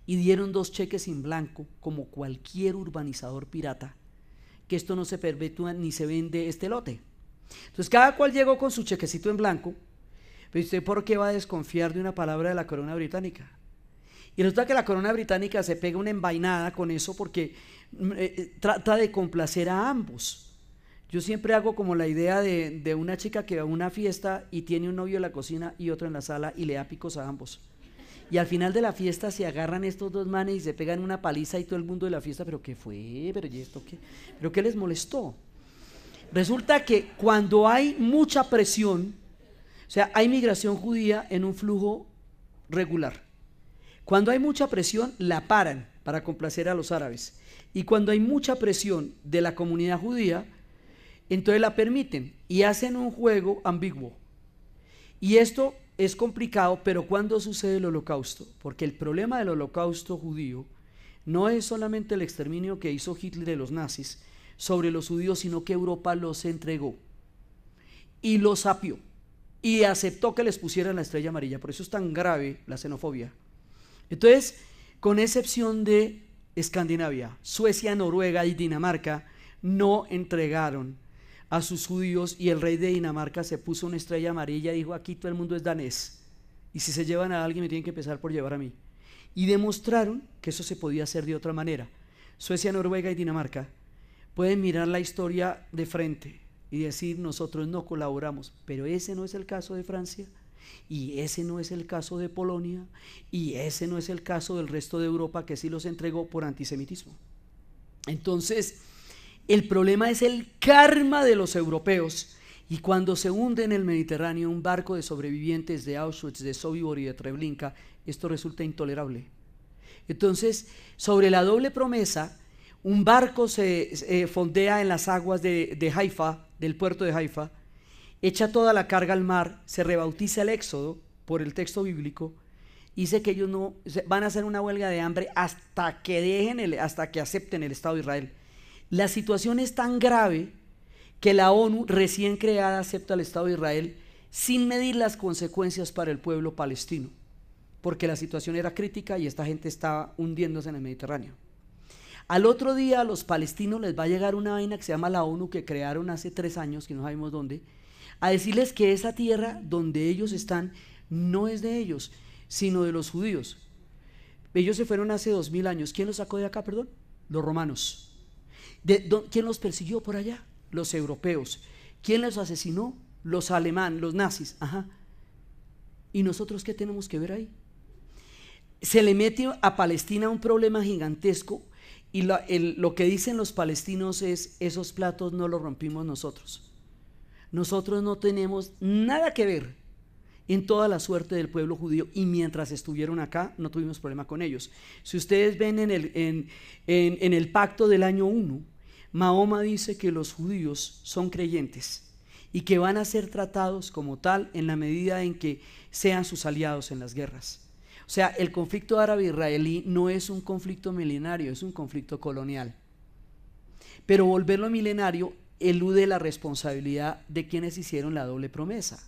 y dieron dos cheques en blanco como cualquier urbanizador pirata que esto no se perpetúa ni se vende este lote. Entonces cada cual llegó con su chequecito en blanco, pero usted por qué va a desconfiar de una palabra de la corona británica. Y resulta que la corona británica se pega una envainada con eso porque mm, eh, eh, trata de complacer a ambos. Yo siempre hago como la idea de, de una chica que va a una fiesta y tiene un novio en la cocina y otro en la sala y le da picos a ambos. Y al final de la fiesta se agarran estos dos manes y se pegan una paliza y todo el mundo de la fiesta, pero ¿qué fue? ¿Pero y esto qué? ¿Pero qué les molestó? Resulta que cuando hay mucha presión, o sea, hay migración judía en un flujo regular. Cuando hay mucha presión, la paran para complacer a los árabes. Y cuando hay mucha presión de la comunidad judía, entonces la permiten y hacen un juego ambiguo. Y esto es complicado, pero ¿cuándo sucede el holocausto? Porque el problema del holocausto judío no es solamente el exterminio que hizo Hitler de los nazis sobre los judíos, sino que Europa los entregó y los sapió y aceptó que les pusieran la estrella amarilla. Por eso es tan grave la xenofobia. Entonces, con excepción de Escandinavia, Suecia, Noruega y Dinamarca, no entregaron a sus judíos y el rey de Dinamarca se puso una estrella amarilla y dijo, aquí todo el mundo es danés. Y si se llevan a alguien me tienen que empezar por llevar a mí. Y demostraron que eso se podía hacer de otra manera. Suecia, Noruega y Dinamarca pueden mirar la historia de frente y decir nosotros no colaboramos, pero ese no es el caso de Francia y ese no es el caso de Polonia y ese no es el caso del resto de Europa que sí los entregó por antisemitismo. Entonces, el problema es el karma de los europeos. Y cuando se hunde en el Mediterráneo un barco de sobrevivientes de Auschwitz, de Sobibor y de Treblinka, esto resulta intolerable. Entonces, sobre la doble promesa, un barco se fondea en las aguas de, de Haifa, del puerto de Haifa, echa toda la carga al mar, se rebautiza el éxodo por el texto bíblico, dice que ellos no van a hacer una huelga de hambre hasta que dejen el, hasta que acepten el Estado de Israel. La situación es tan grave que la ONU recién creada acepta el Estado de Israel sin medir las consecuencias para el pueblo palestino, porque la situación era crítica y esta gente estaba hundiéndose en el Mediterráneo. Al otro día a los palestinos les va a llegar una vaina que se llama la ONU que crearon hace tres años, que no sabemos dónde, a decirles que esa tierra donde ellos están no es de ellos, sino de los judíos. Ellos se fueron hace dos mil años. ¿Quién los sacó de acá, perdón? Los romanos. ¿De, ¿Quién los persiguió por allá? Los europeos. ¿Quién los asesinó? Los alemanes, los nazis. Ajá. ¿Y nosotros qué tenemos que ver ahí? Se le mete a Palestina un problema gigantesco y lo que dicen los palestinos es, esos platos no los rompimos nosotros. Nosotros no tenemos nada que ver en toda la suerte del pueblo judío y mientras estuvieron acá no tuvimos problema con ellos. Si ustedes ven en el, en el pacto del año 1, Mahoma dice que los judíos son creyentes y que van a ser tratados como tal en la medida en que sean sus aliados en las guerras. O sea, el conflicto árabe-israelí no es un conflicto milenario, es un conflicto colonial. Pero volverlo milenario elude la responsabilidad de quienes hicieron la doble promesa.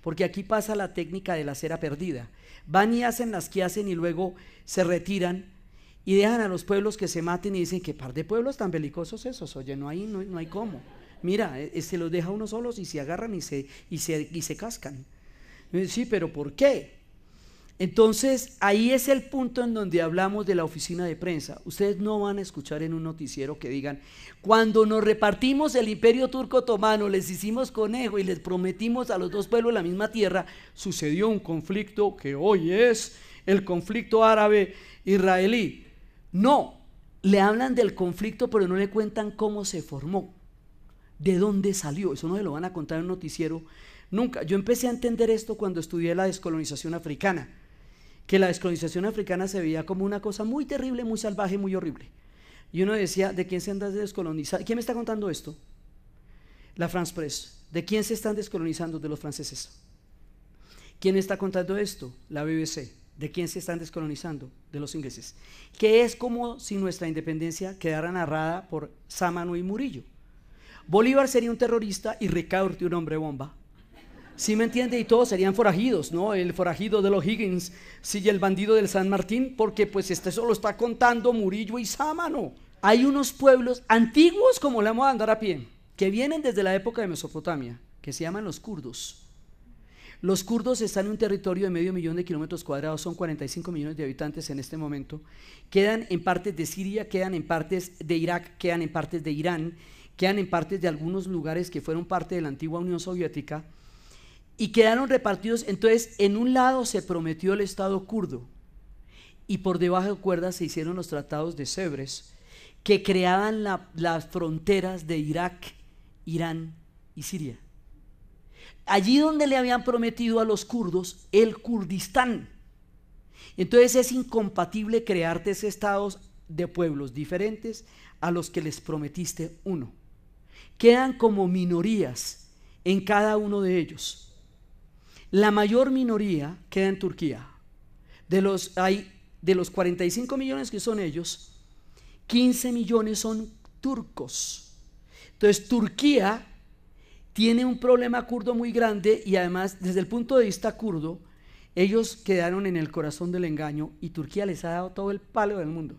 Porque aquí pasa la técnica de la cera perdida. Van y hacen las que hacen y luego se retiran y dejan a los pueblos que se maten y dicen que par de pueblos tan belicosos esos, oye, no hay, no, hay cómo. Mira, eh, se los deja uno solos y se agarran y se, y se, y se cascan. Sí, pero ¿por qué? Entonces, ahí es el punto en donde hablamos de la oficina de prensa. Ustedes no van a escuchar en un noticiero que digan, cuando nos repartimos el imperio turco otomano, les hicimos conejo y les prometimos a los dos pueblos la misma tierra, sucedió un conflicto que hoy es el conflicto árabe-israelí. No, le hablan del conflicto, pero no le cuentan cómo se formó, de dónde salió. Eso no se lo van a contar en un noticiero nunca. Yo empecé a entender esto cuando estudié la descolonización africana que la descolonización africana se veía como una cosa muy terrible, muy salvaje, muy horrible. Y uno decía, ¿de quién se anda descolonizando? ¿Quién me está contando esto? La France Press. ¿De quién se están descolonizando? De los franceses. ¿Quién está contando esto? La BBC. ¿De quién se están descolonizando? De los ingleses. Que es como si nuestra independencia quedara narrada por Sámano y Murillo. Bolívar sería un terrorista y Ricaurte un hombre bomba. ¿Sí me entiende? Y todos serían forajidos, ¿no? El forajido de los Higgins, sí, el bandido del San Martín, porque pues este solo está contando Murillo y Sámano. Hay unos pueblos antiguos, como le vamos a andar a pie, que vienen desde la época de Mesopotamia, que se llaman los kurdos. Los kurdos están en un territorio de medio millón de kilómetros cuadrados, son 45 millones de habitantes en este momento. Quedan en partes de Siria, quedan en partes de Irak, quedan en partes de Irán, quedan en partes de algunos lugares que fueron parte de la antigua Unión Soviética y quedaron repartidos. Entonces, en un lado se prometió el Estado kurdo y por debajo de cuerdas se hicieron los tratados de Sebres que creaban las fronteras de Irak, Irán y Siria. Allí donde le habían prometido a los kurdos el Kurdistán. Entonces es incompatible crearte ese estados de pueblos diferentes a los que les prometiste uno. Quedan como minorías en cada uno de ellos. La mayor minoría queda en Turquía. De los, hay, de los 45 millones que son ellos, 15 millones son turcos. Entonces Turquía tiene un problema kurdo muy grande y además desde el punto de vista kurdo, ellos quedaron en el corazón del engaño y Turquía les ha dado todo el palo del mundo.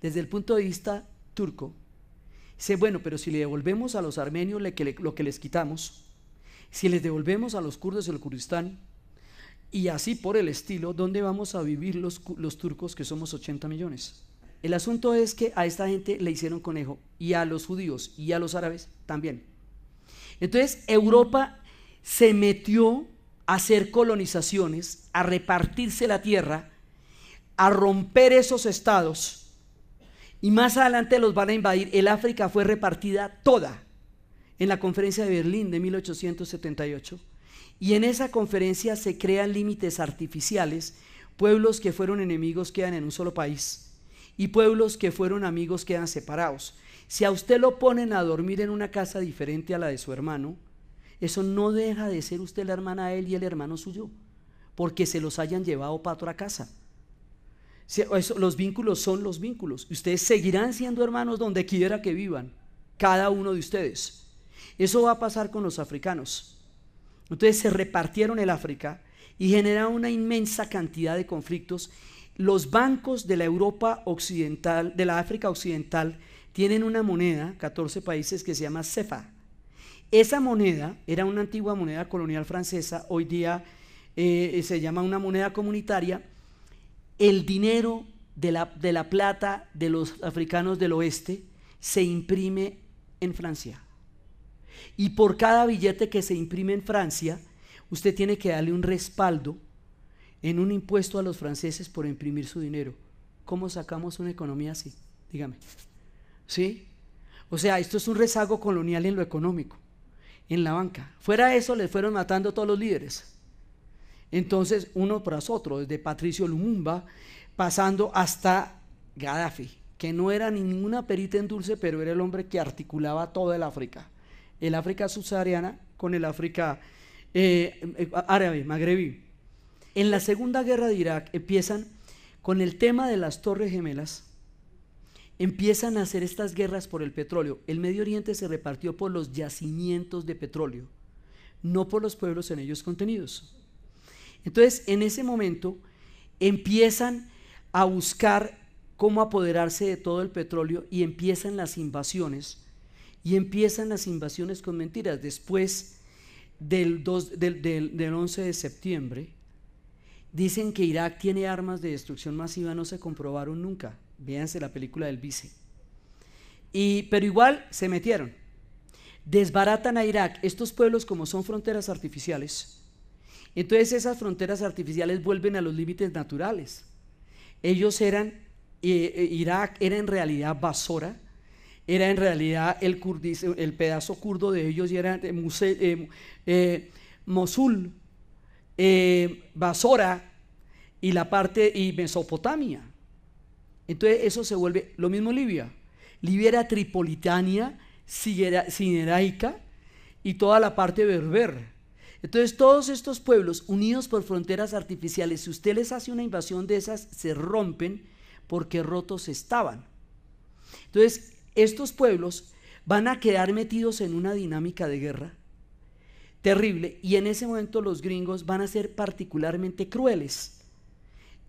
Desde el punto de vista turco, dice, bueno, pero si le devolvemos a los armenios lo que les quitamos, si les devolvemos a los kurdos el Kurdistán, y así por el estilo, ¿dónde vamos a vivir los, los turcos que somos 80 millones? El asunto es que a esta gente le hicieron conejo, y a los judíos y a los árabes también. Entonces Europa se metió a hacer colonizaciones, a repartirse la tierra, a romper esos estados, y más adelante los van a invadir. El África fue repartida toda en la conferencia de Berlín de 1878. Y en esa conferencia se crean límites artificiales, pueblos que fueron enemigos quedan en un solo país y pueblos que fueron amigos quedan separados. Si a usted lo ponen a dormir en una casa diferente a la de su hermano, eso no deja de ser usted la hermana de él y el hermano suyo, porque se los hayan llevado para otra casa. los vínculos son los vínculos. Ustedes seguirán siendo hermanos donde quiera que vivan, cada uno de ustedes. Eso va a pasar con los africanos. Entonces se repartieron el África y generaron una inmensa cantidad de conflictos. Los bancos de la Europa occidental, de la África occidental, tienen una moneda, 14 países, que se llama CEFA. Esa moneda era una antigua moneda colonial francesa, hoy día eh, se llama una moneda comunitaria, el dinero de la, de la plata de los africanos del oeste se imprime en Francia. Y por cada billete que se imprime en Francia, usted tiene que darle un respaldo en un impuesto a los franceses por imprimir su dinero. ¿Cómo sacamos una economía así? Dígame. ¿Sí? O sea, esto es un rezago colonial en lo económico, en la banca. Fuera de eso, le fueron matando todos los líderes. Entonces, uno tras otro, desde Patricio Lumumba, pasando hasta Gaddafi, que no era ninguna perita en dulce, pero era el hombre que articulaba todo el África. El África subsahariana con el África eh, eh, árabe, magrebí. En la Segunda Guerra de Irak empiezan con el tema de las Torres Gemelas, empiezan a hacer estas guerras por el petróleo. El Medio Oriente se repartió por los yacimientos de petróleo, no por los pueblos en ellos contenidos. Entonces, en ese momento, empiezan a buscar cómo apoderarse de todo el petróleo y empiezan las invasiones. Y empiezan las invasiones con mentiras. Después del, del 11 de septiembre, dicen que Irak tiene armas de destrucción masiva, no se comprobaron nunca. Véanse la película del vice. Y, pero igual se metieron. Desbaratan a Irak. Estos pueblos, como son fronteras artificiales, entonces esas fronteras artificiales vuelven a los límites naturales. Ellos eran, eh, eh, Irak era en realidad Basora, era en realidad el, el pedazo kurdo de ellos y era eh, Mosul, Basora y la parte y Mesopotamia. Entonces eso se vuelve lo mismo Libia. Libia era tripolitania, sineraica y toda la parte berber. Entonces todos estos pueblos unidos por fronteras artificiales, si usted les hace una invasión de esas, se rompen porque rotos estaban. Entonces estos pueblos van a quedar metidos en una dinámica de guerra terrible y en ese momento los gringos van a ser particularmente crueles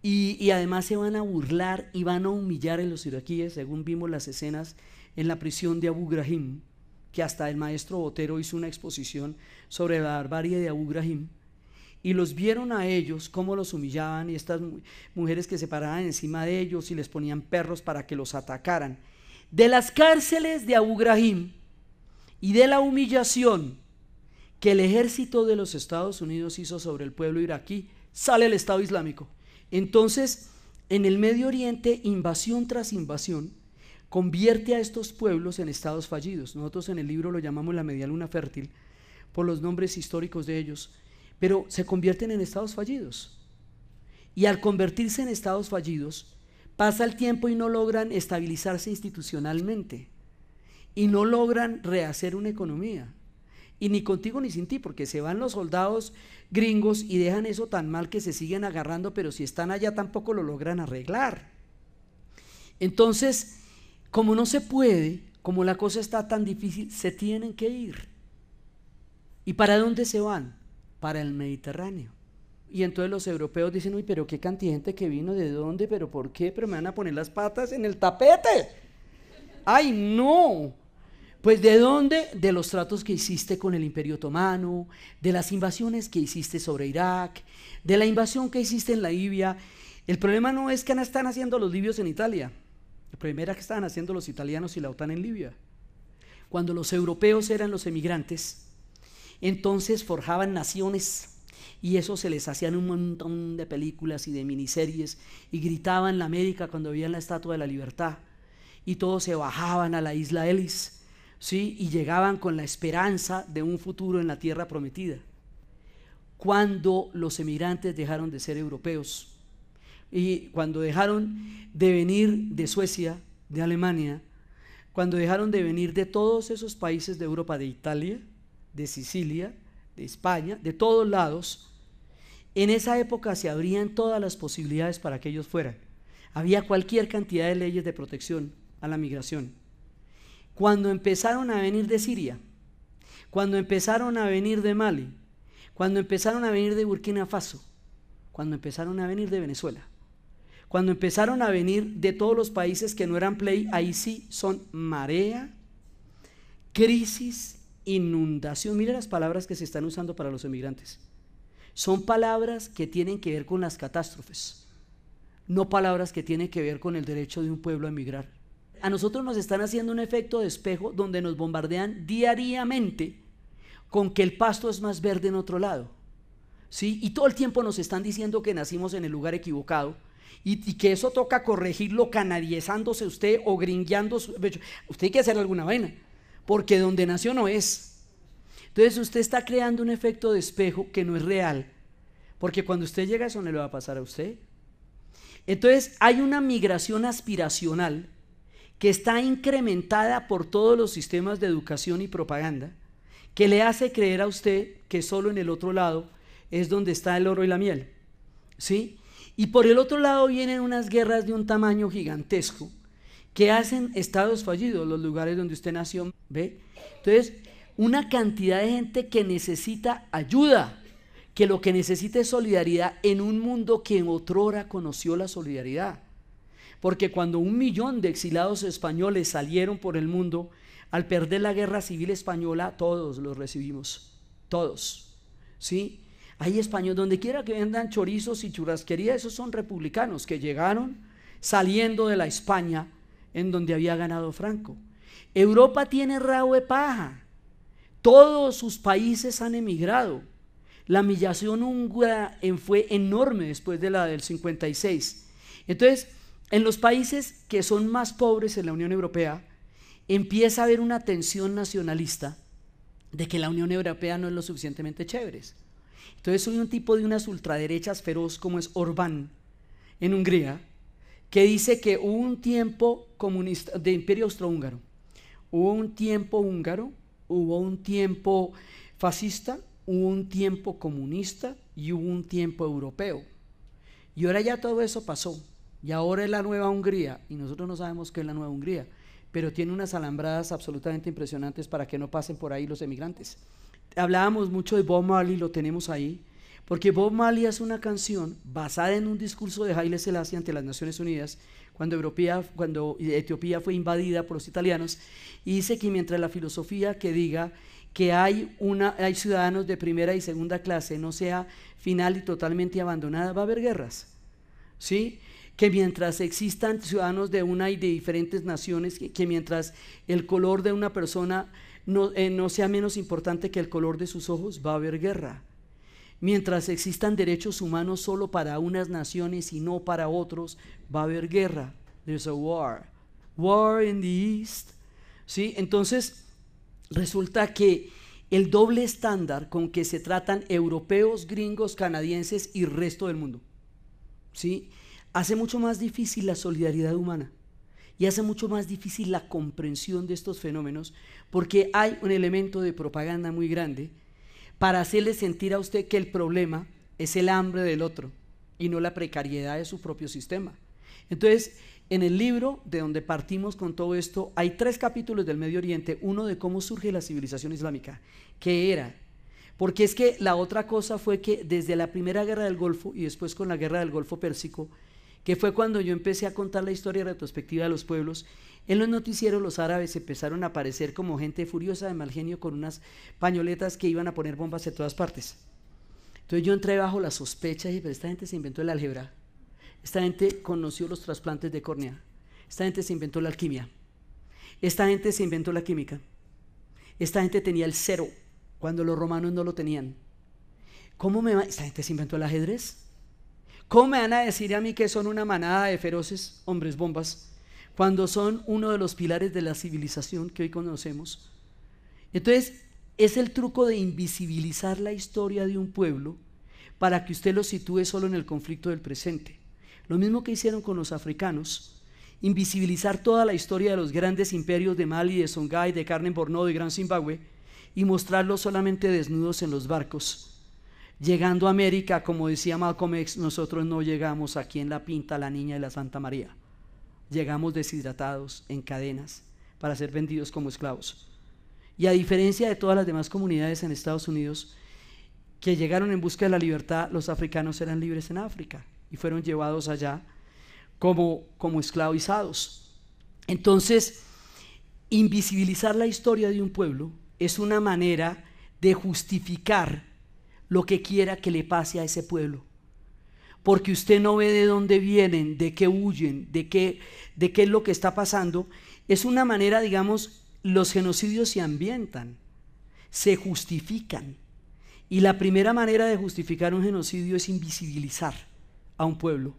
y, además se van a burlar y van a humillar a los iraquíes, según vimos las escenas en la prisión de Abu Ghraib, que hasta el maestro Botero hizo una exposición sobre la barbarie de Abu Ghraib. Y los vieron a ellos, cómo los humillaban, y estas mujeres que se paraban encima de ellos y les ponían perros para que los atacaran. De las cárceles de Abu Ghraib y de la humillación que el ejército de los Estados Unidos hizo sobre el pueblo iraquí, sale el Estado Islámico. Entonces, en el Medio Oriente, invasión tras invasión, convierte a estos pueblos en estados fallidos. Nosotros en el libro lo llamamos la media luna fértil por los nombres históricos de ellos, pero se convierten en estados fallidos. Y al convertirse en estados fallidos, pasa el tiempo y no logran estabilizarse institucionalmente y no logran rehacer una economía. Y ni contigo ni sin ti, porque se van los soldados gringos y dejan eso tan mal que se siguen agarrando, pero si están allá tampoco lo logran arreglar. Entonces, como no se puede, como la cosa está tan difícil, se tienen que ir. ¿Y para dónde se van? Para el Mediterráneo. Y entonces los europeos dicen, uy, pero qué cantidad de gente que vino, ¿de dónde? ¿Pero por qué? Pero me van a poner las patas en el tapete. ¡Ay, no! Pues de dónde? De los tratos que hiciste con el Imperio Otomano, de las invasiones que hiciste sobre Irak, de la invasión que hiciste en la Libia. El problema no es que están haciendo los libios en Italia. El problema era que estaban haciendo los italianos y la OTAN en Libia. Cuando los europeos eran los emigrantes, entonces forjaban naciones y eso se les hacían un montón de películas y de miniseries y gritaban la América cuando veían la Estatua de la Libertad y todos se bajaban a la isla Ellis ¿sí? y llegaban con la esperanza de un futuro en la tierra prometida. Cuando los emigrantes dejaron de ser europeos y cuando dejaron de venir de Suecia, de Alemania, cuando dejaron de venir de todos esos países de Europa, de Italia, de Sicilia, de España, de todos lados, en esa época se abrían todas las posibilidades para que ellos fueran. Había cualquier cantidad de leyes de protección a la migración cuando empezaron a venir de Siria, cuando empezaron a venir de Mali, cuando empezaron a venir de Burkina Faso, cuando empezaron a venir de Venezuela, cuando empezaron a venir de todos los países que no eran play, ahí sí son marea, crisis, inundación. Mira las palabras que se están usando para los emigrantes. son palabras que tienen que ver con las catástrofes, no palabras que tienen que ver con el derecho de un pueblo a emigrar. A nosotros nos están haciendo un efecto de espejo donde nos bombardean diariamente con que el pasto es más verde en otro lado. ¿Sí? Y todo el tiempo nos están diciendo que nacimos en el lugar equivocado y, que eso toca corregirlo canadiezándose usted o gringueando. usted hay que hacer alguna vaina, porque donde nació no es. Entonces usted está creando un efecto de espejo que no es real, porque cuando usted llega eso no le va a pasar a usted. Entonces hay una migración aspiracional que está incrementada por todos los sistemas de educación y propaganda, que le hace creer a usted que solo en el otro lado es donde está el oro y la miel. ¿Sí? Y por el otro lado vienen unas guerras de un tamaño gigantesco que hacen estados fallidos, los lugares donde usted nació, ¿ve? Entonces, una cantidad de gente que necesita ayuda, que lo que necesita es solidaridad en un mundo que en otrora conoció la solidaridad. Porque cuando un millón de exilados españoles salieron por el mundo, al perder la guerra civil española, todos los recibimos, todos. ¿Sí? Hay españoles, donde quiera que vendan chorizos y churrasquería, esos son republicanos que llegaron saliendo de la España en donde había ganado Franco. Europa tiene rabo de paja. Todos sus países han emigrado. La migración húngara fue enorme después de la del 56. Entonces, en los países que son más pobres en la Unión Europea, empieza a haber una tensión nacionalista de que la Unión Europea no es lo suficientemente chévere. Entonces soy un tipo de unas ultraderechas feroz como es Orbán en Hungría, que dice que hubo un tiempo comunista de imperio austrohúngaro, hubo un tiempo húngaro, hubo un tiempo fascista, hubo un tiempo comunista y hubo un tiempo europeo. Y ahora ya todo eso pasó. Y ahora es la nueva Hungría, y nosotros no sabemos qué es la nueva Hungría, pero tiene unas alambradas absolutamente impresionantes para que no pasen por ahí los emigrantes. Hablábamos mucho de Bob Marley, lo tenemos ahí, porque Bob Marley es una canción basada en un discurso de Haile Selassie ante las Naciones Unidas, cuando, cuando Etiopía fue invadida por los italianos, y dice que mientras la filosofía que diga que hay, una, hay ciudadanos de primera y segunda clase no sea final y totalmente abandonada, va a haber guerras. ¿Sí? Que mientras existan ciudadanos de una y de diferentes naciones, que, mientras el color de una persona no, eh, no sea menos importante que el color de sus ojos, va a haber guerra. Mientras existan derechos humanos solo para unas naciones y no para otros, va a haber guerra. There's a war. War in the East. ¿Sí? Entonces, resulta que el doble estándar con que se tratan europeos, gringos, canadienses y resto del mundo. ¿Sí? Hace mucho más difícil la solidaridad humana y hace mucho más difícil la comprensión de estos fenómenos porque hay un elemento de propaganda muy grande para hacerle sentir a usted que el problema es el hambre del otro y no la precariedad de su propio sistema. Entonces, en el libro de donde partimos con todo esto, hay tres capítulos del Medio Oriente, uno de cómo surge la civilización islámica, que era, porque es que la otra cosa fue que desde la primera guerra del Golfo y después con la guerra del Golfo Pérsico, que fue cuando yo empecé a contar la historia retrospectiva de los pueblos. En los noticieros los árabes empezaron a aparecer como gente furiosa de mal genio con unas pañoletas que iban a poner bombas de todas partes. Entonces yo entré bajo la sospecha y dije, pero esta gente se inventó el álgebra, esta gente conoció los trasplantes de córnea, esta gente se inventó la alquimia, esta gente se inventó la química, esta gente tenía el cero cuando los romanos no lo tenían. ¿Cómo me va? Esta gente se inventó el ajedrez. ¿Cómo me van a decir a mí que son una manada de feroces hombres bombas cuando son uno de los pilares de la civilización que hoy conocemos? Entonces, es el truco de invisibilizar la historia de un pueblo para que usted lo sitúe solo en el conflicto del presente. Lo mismo que hicieron con los africanos, invisibilizar toda la historia de los grandes imperios de Mali, de Songhai, de Carmen Borno, de Gran Zimbabue y mostrarlos solamente desnudos en los barcos Llegando a América, como decía Malcolm X, nosotros no llegamos aquí en la Pinta, la Niña de la Santa María. Llegamos deshidratados, en cadenas, para ser vendidos como esclavos. Y a diferencia de todas las demás comunidades en Estados Unidos que llegaron en busca de la libertad, los africanos eran libres en África y fueron llevados allá como, como esclavizados. Entonces, invisibilizar la historia de un pueblo es una manera de justificar lo que quiera que le pase a ese pueblo. Porque usted no ve de dónde vienen, de qué huyen, de qué, de qué es lo que está pasando. Es una manera, digamos, los genocidios se ambientan, se justifican. Y la primera manera de justificar un genocidio es invisibilizar a un pueblo,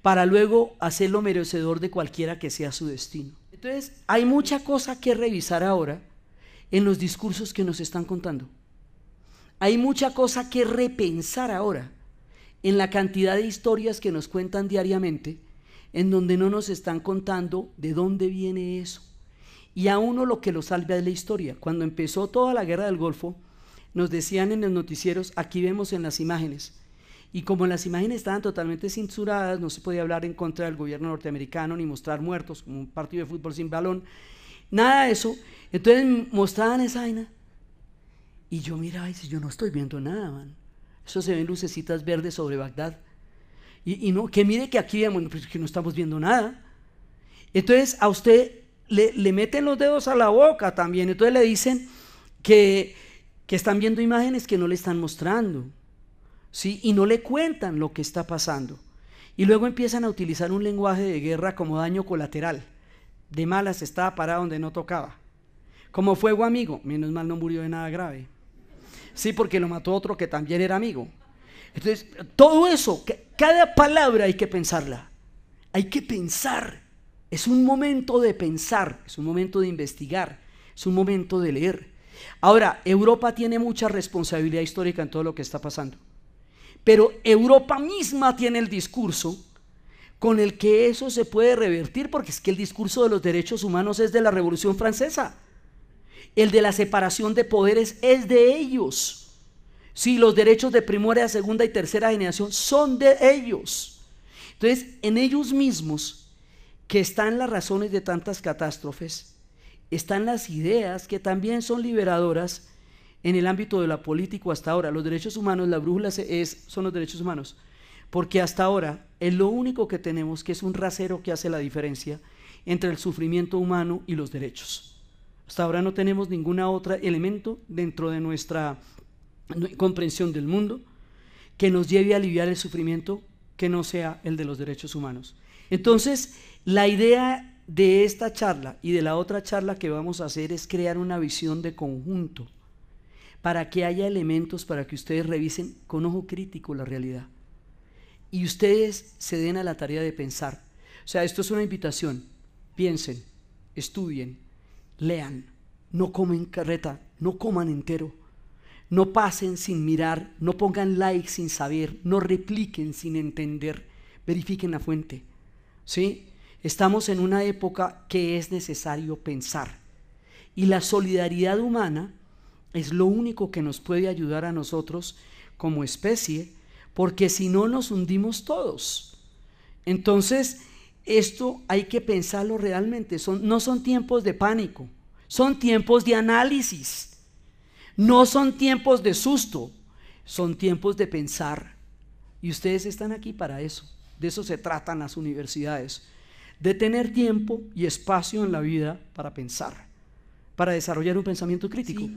para luego hacerlo merecedor de cualquiera que sea su destino. Entonces, hay mucha cosa que revisar ahora en los discursos que nos están contando. Hay mucha cosa que repensar ahora en la cantidad de historias que nos cuentan diariamente, en donde no nos están contando de dónde viene eso. Y a uno lo que lo salva es la historia. Cuando empezó toda la guerra del Golfo, nos decían en los noticieros, aquí vemos en las imágenes, y como las imágenes estaban totalmente censuradas, no se podía hablar en contra del gobierno norteamericano ni mostrar muertos como un partido de fútbol sin balón, nada de eso. Entonces mostraban esa vaina y yo miraba y yo no estoy viendo nada, man. Eso se ven lucecitas verdes sobre Bagdad. Y, no, que mire que aquí vemos, pues, que no estamos viendo nada. Entonces a usted le, le, meten los dedos a la boca también. Entonces le dicen que, que están viendo imágenes que no le están mostrando. ¿sí? y no le cuentan lo que está pasando. Y luego empiezan a utilizar un lenguaje de guerra como daño colateral. De malas estaba parado donde no tocaba. Como fuego amigo, menos mal no murió de nada grave. Sí, porque lo mató otro que también era amigo. Entonces, todo eso, cada palabra hay que pensarla. Hay que pensar. Es un momento de pensar, es un momento de investigar, es un momento de leer. Ahora, Europa tiene mucha responsabilidad histórica en todo lo que está pasando. Pero Europa misma tiene el discurso con el que eso se puede revertir, porque es que el discurso de los derechos humanos es de la Revolución Francesa. El de la separación de poderes es de ellos. Sí, los derechos de primera, segunda y tercera generación son de ellos. Entonces, en ellos mismos, que están las razones de tantas catástrofes, están las ideas que también son liberadoras en el ámbito de la política hasta ahora. Los derechos humanos, la brújula es, son los derechos humanos, porque hasta ahora es lo único que tenemos que es un rasero que hace la diferencia entre el sufrimiento humano y los derechos. Hasta ahora no tenemos ningún otro elemento dentro de nuestra comprensión del mundo que nos lleve a aliviar el sufrimiento que no sea el de los derechos humanos. Entonces, la idea de esta charla y de la otra charla que vamos a hacer es crear una visión de conjunto para que haya elementos para que ustedes revisen con ojo crítico la realidad. Y ustedes se den a la tarea de pensar. O sea, esto es una invitación. Piensen, estudien, lean, no comen carreta, no coman entero. No pasen sin mirar, no pongan like sin saber, no repliquen sin entender, verifiquen la fuente. ¿Sí? Estamos en una época que es necesario pensar. Y la solidaridad humana es lo único que nos puede ayudar a nosotros como especie, porque si no nos hundimos todos. Entonces, esto hay que pensarlo realmente. Son, no son tiempos de pánico, son tiempos de análisis. No son tiempos de susto, son tiempos de pensar. Y ustedes están aquí para eso. De eso se tratan las universidades. De tener tiempo y espacio en la vida para pensar, para desarrollar un pensamiento crítico.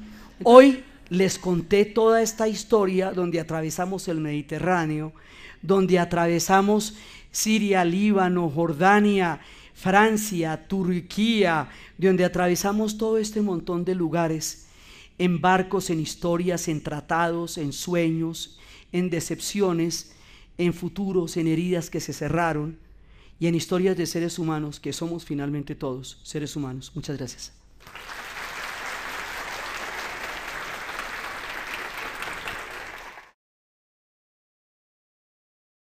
Hoy les conté toda esta historia donde atravesamos el Mediterráneo, donde atravesamos Siria, Líbano, Jordania, Francia, Turquía, donde atravesamos todo este montón de lugares, en barcos, en historias, en tratados, en sueños, en decepciones, en futuros, en heridas que se cerraron y en historias de seres humanos que somos finalmente todos seres humanos. Muchas gracias.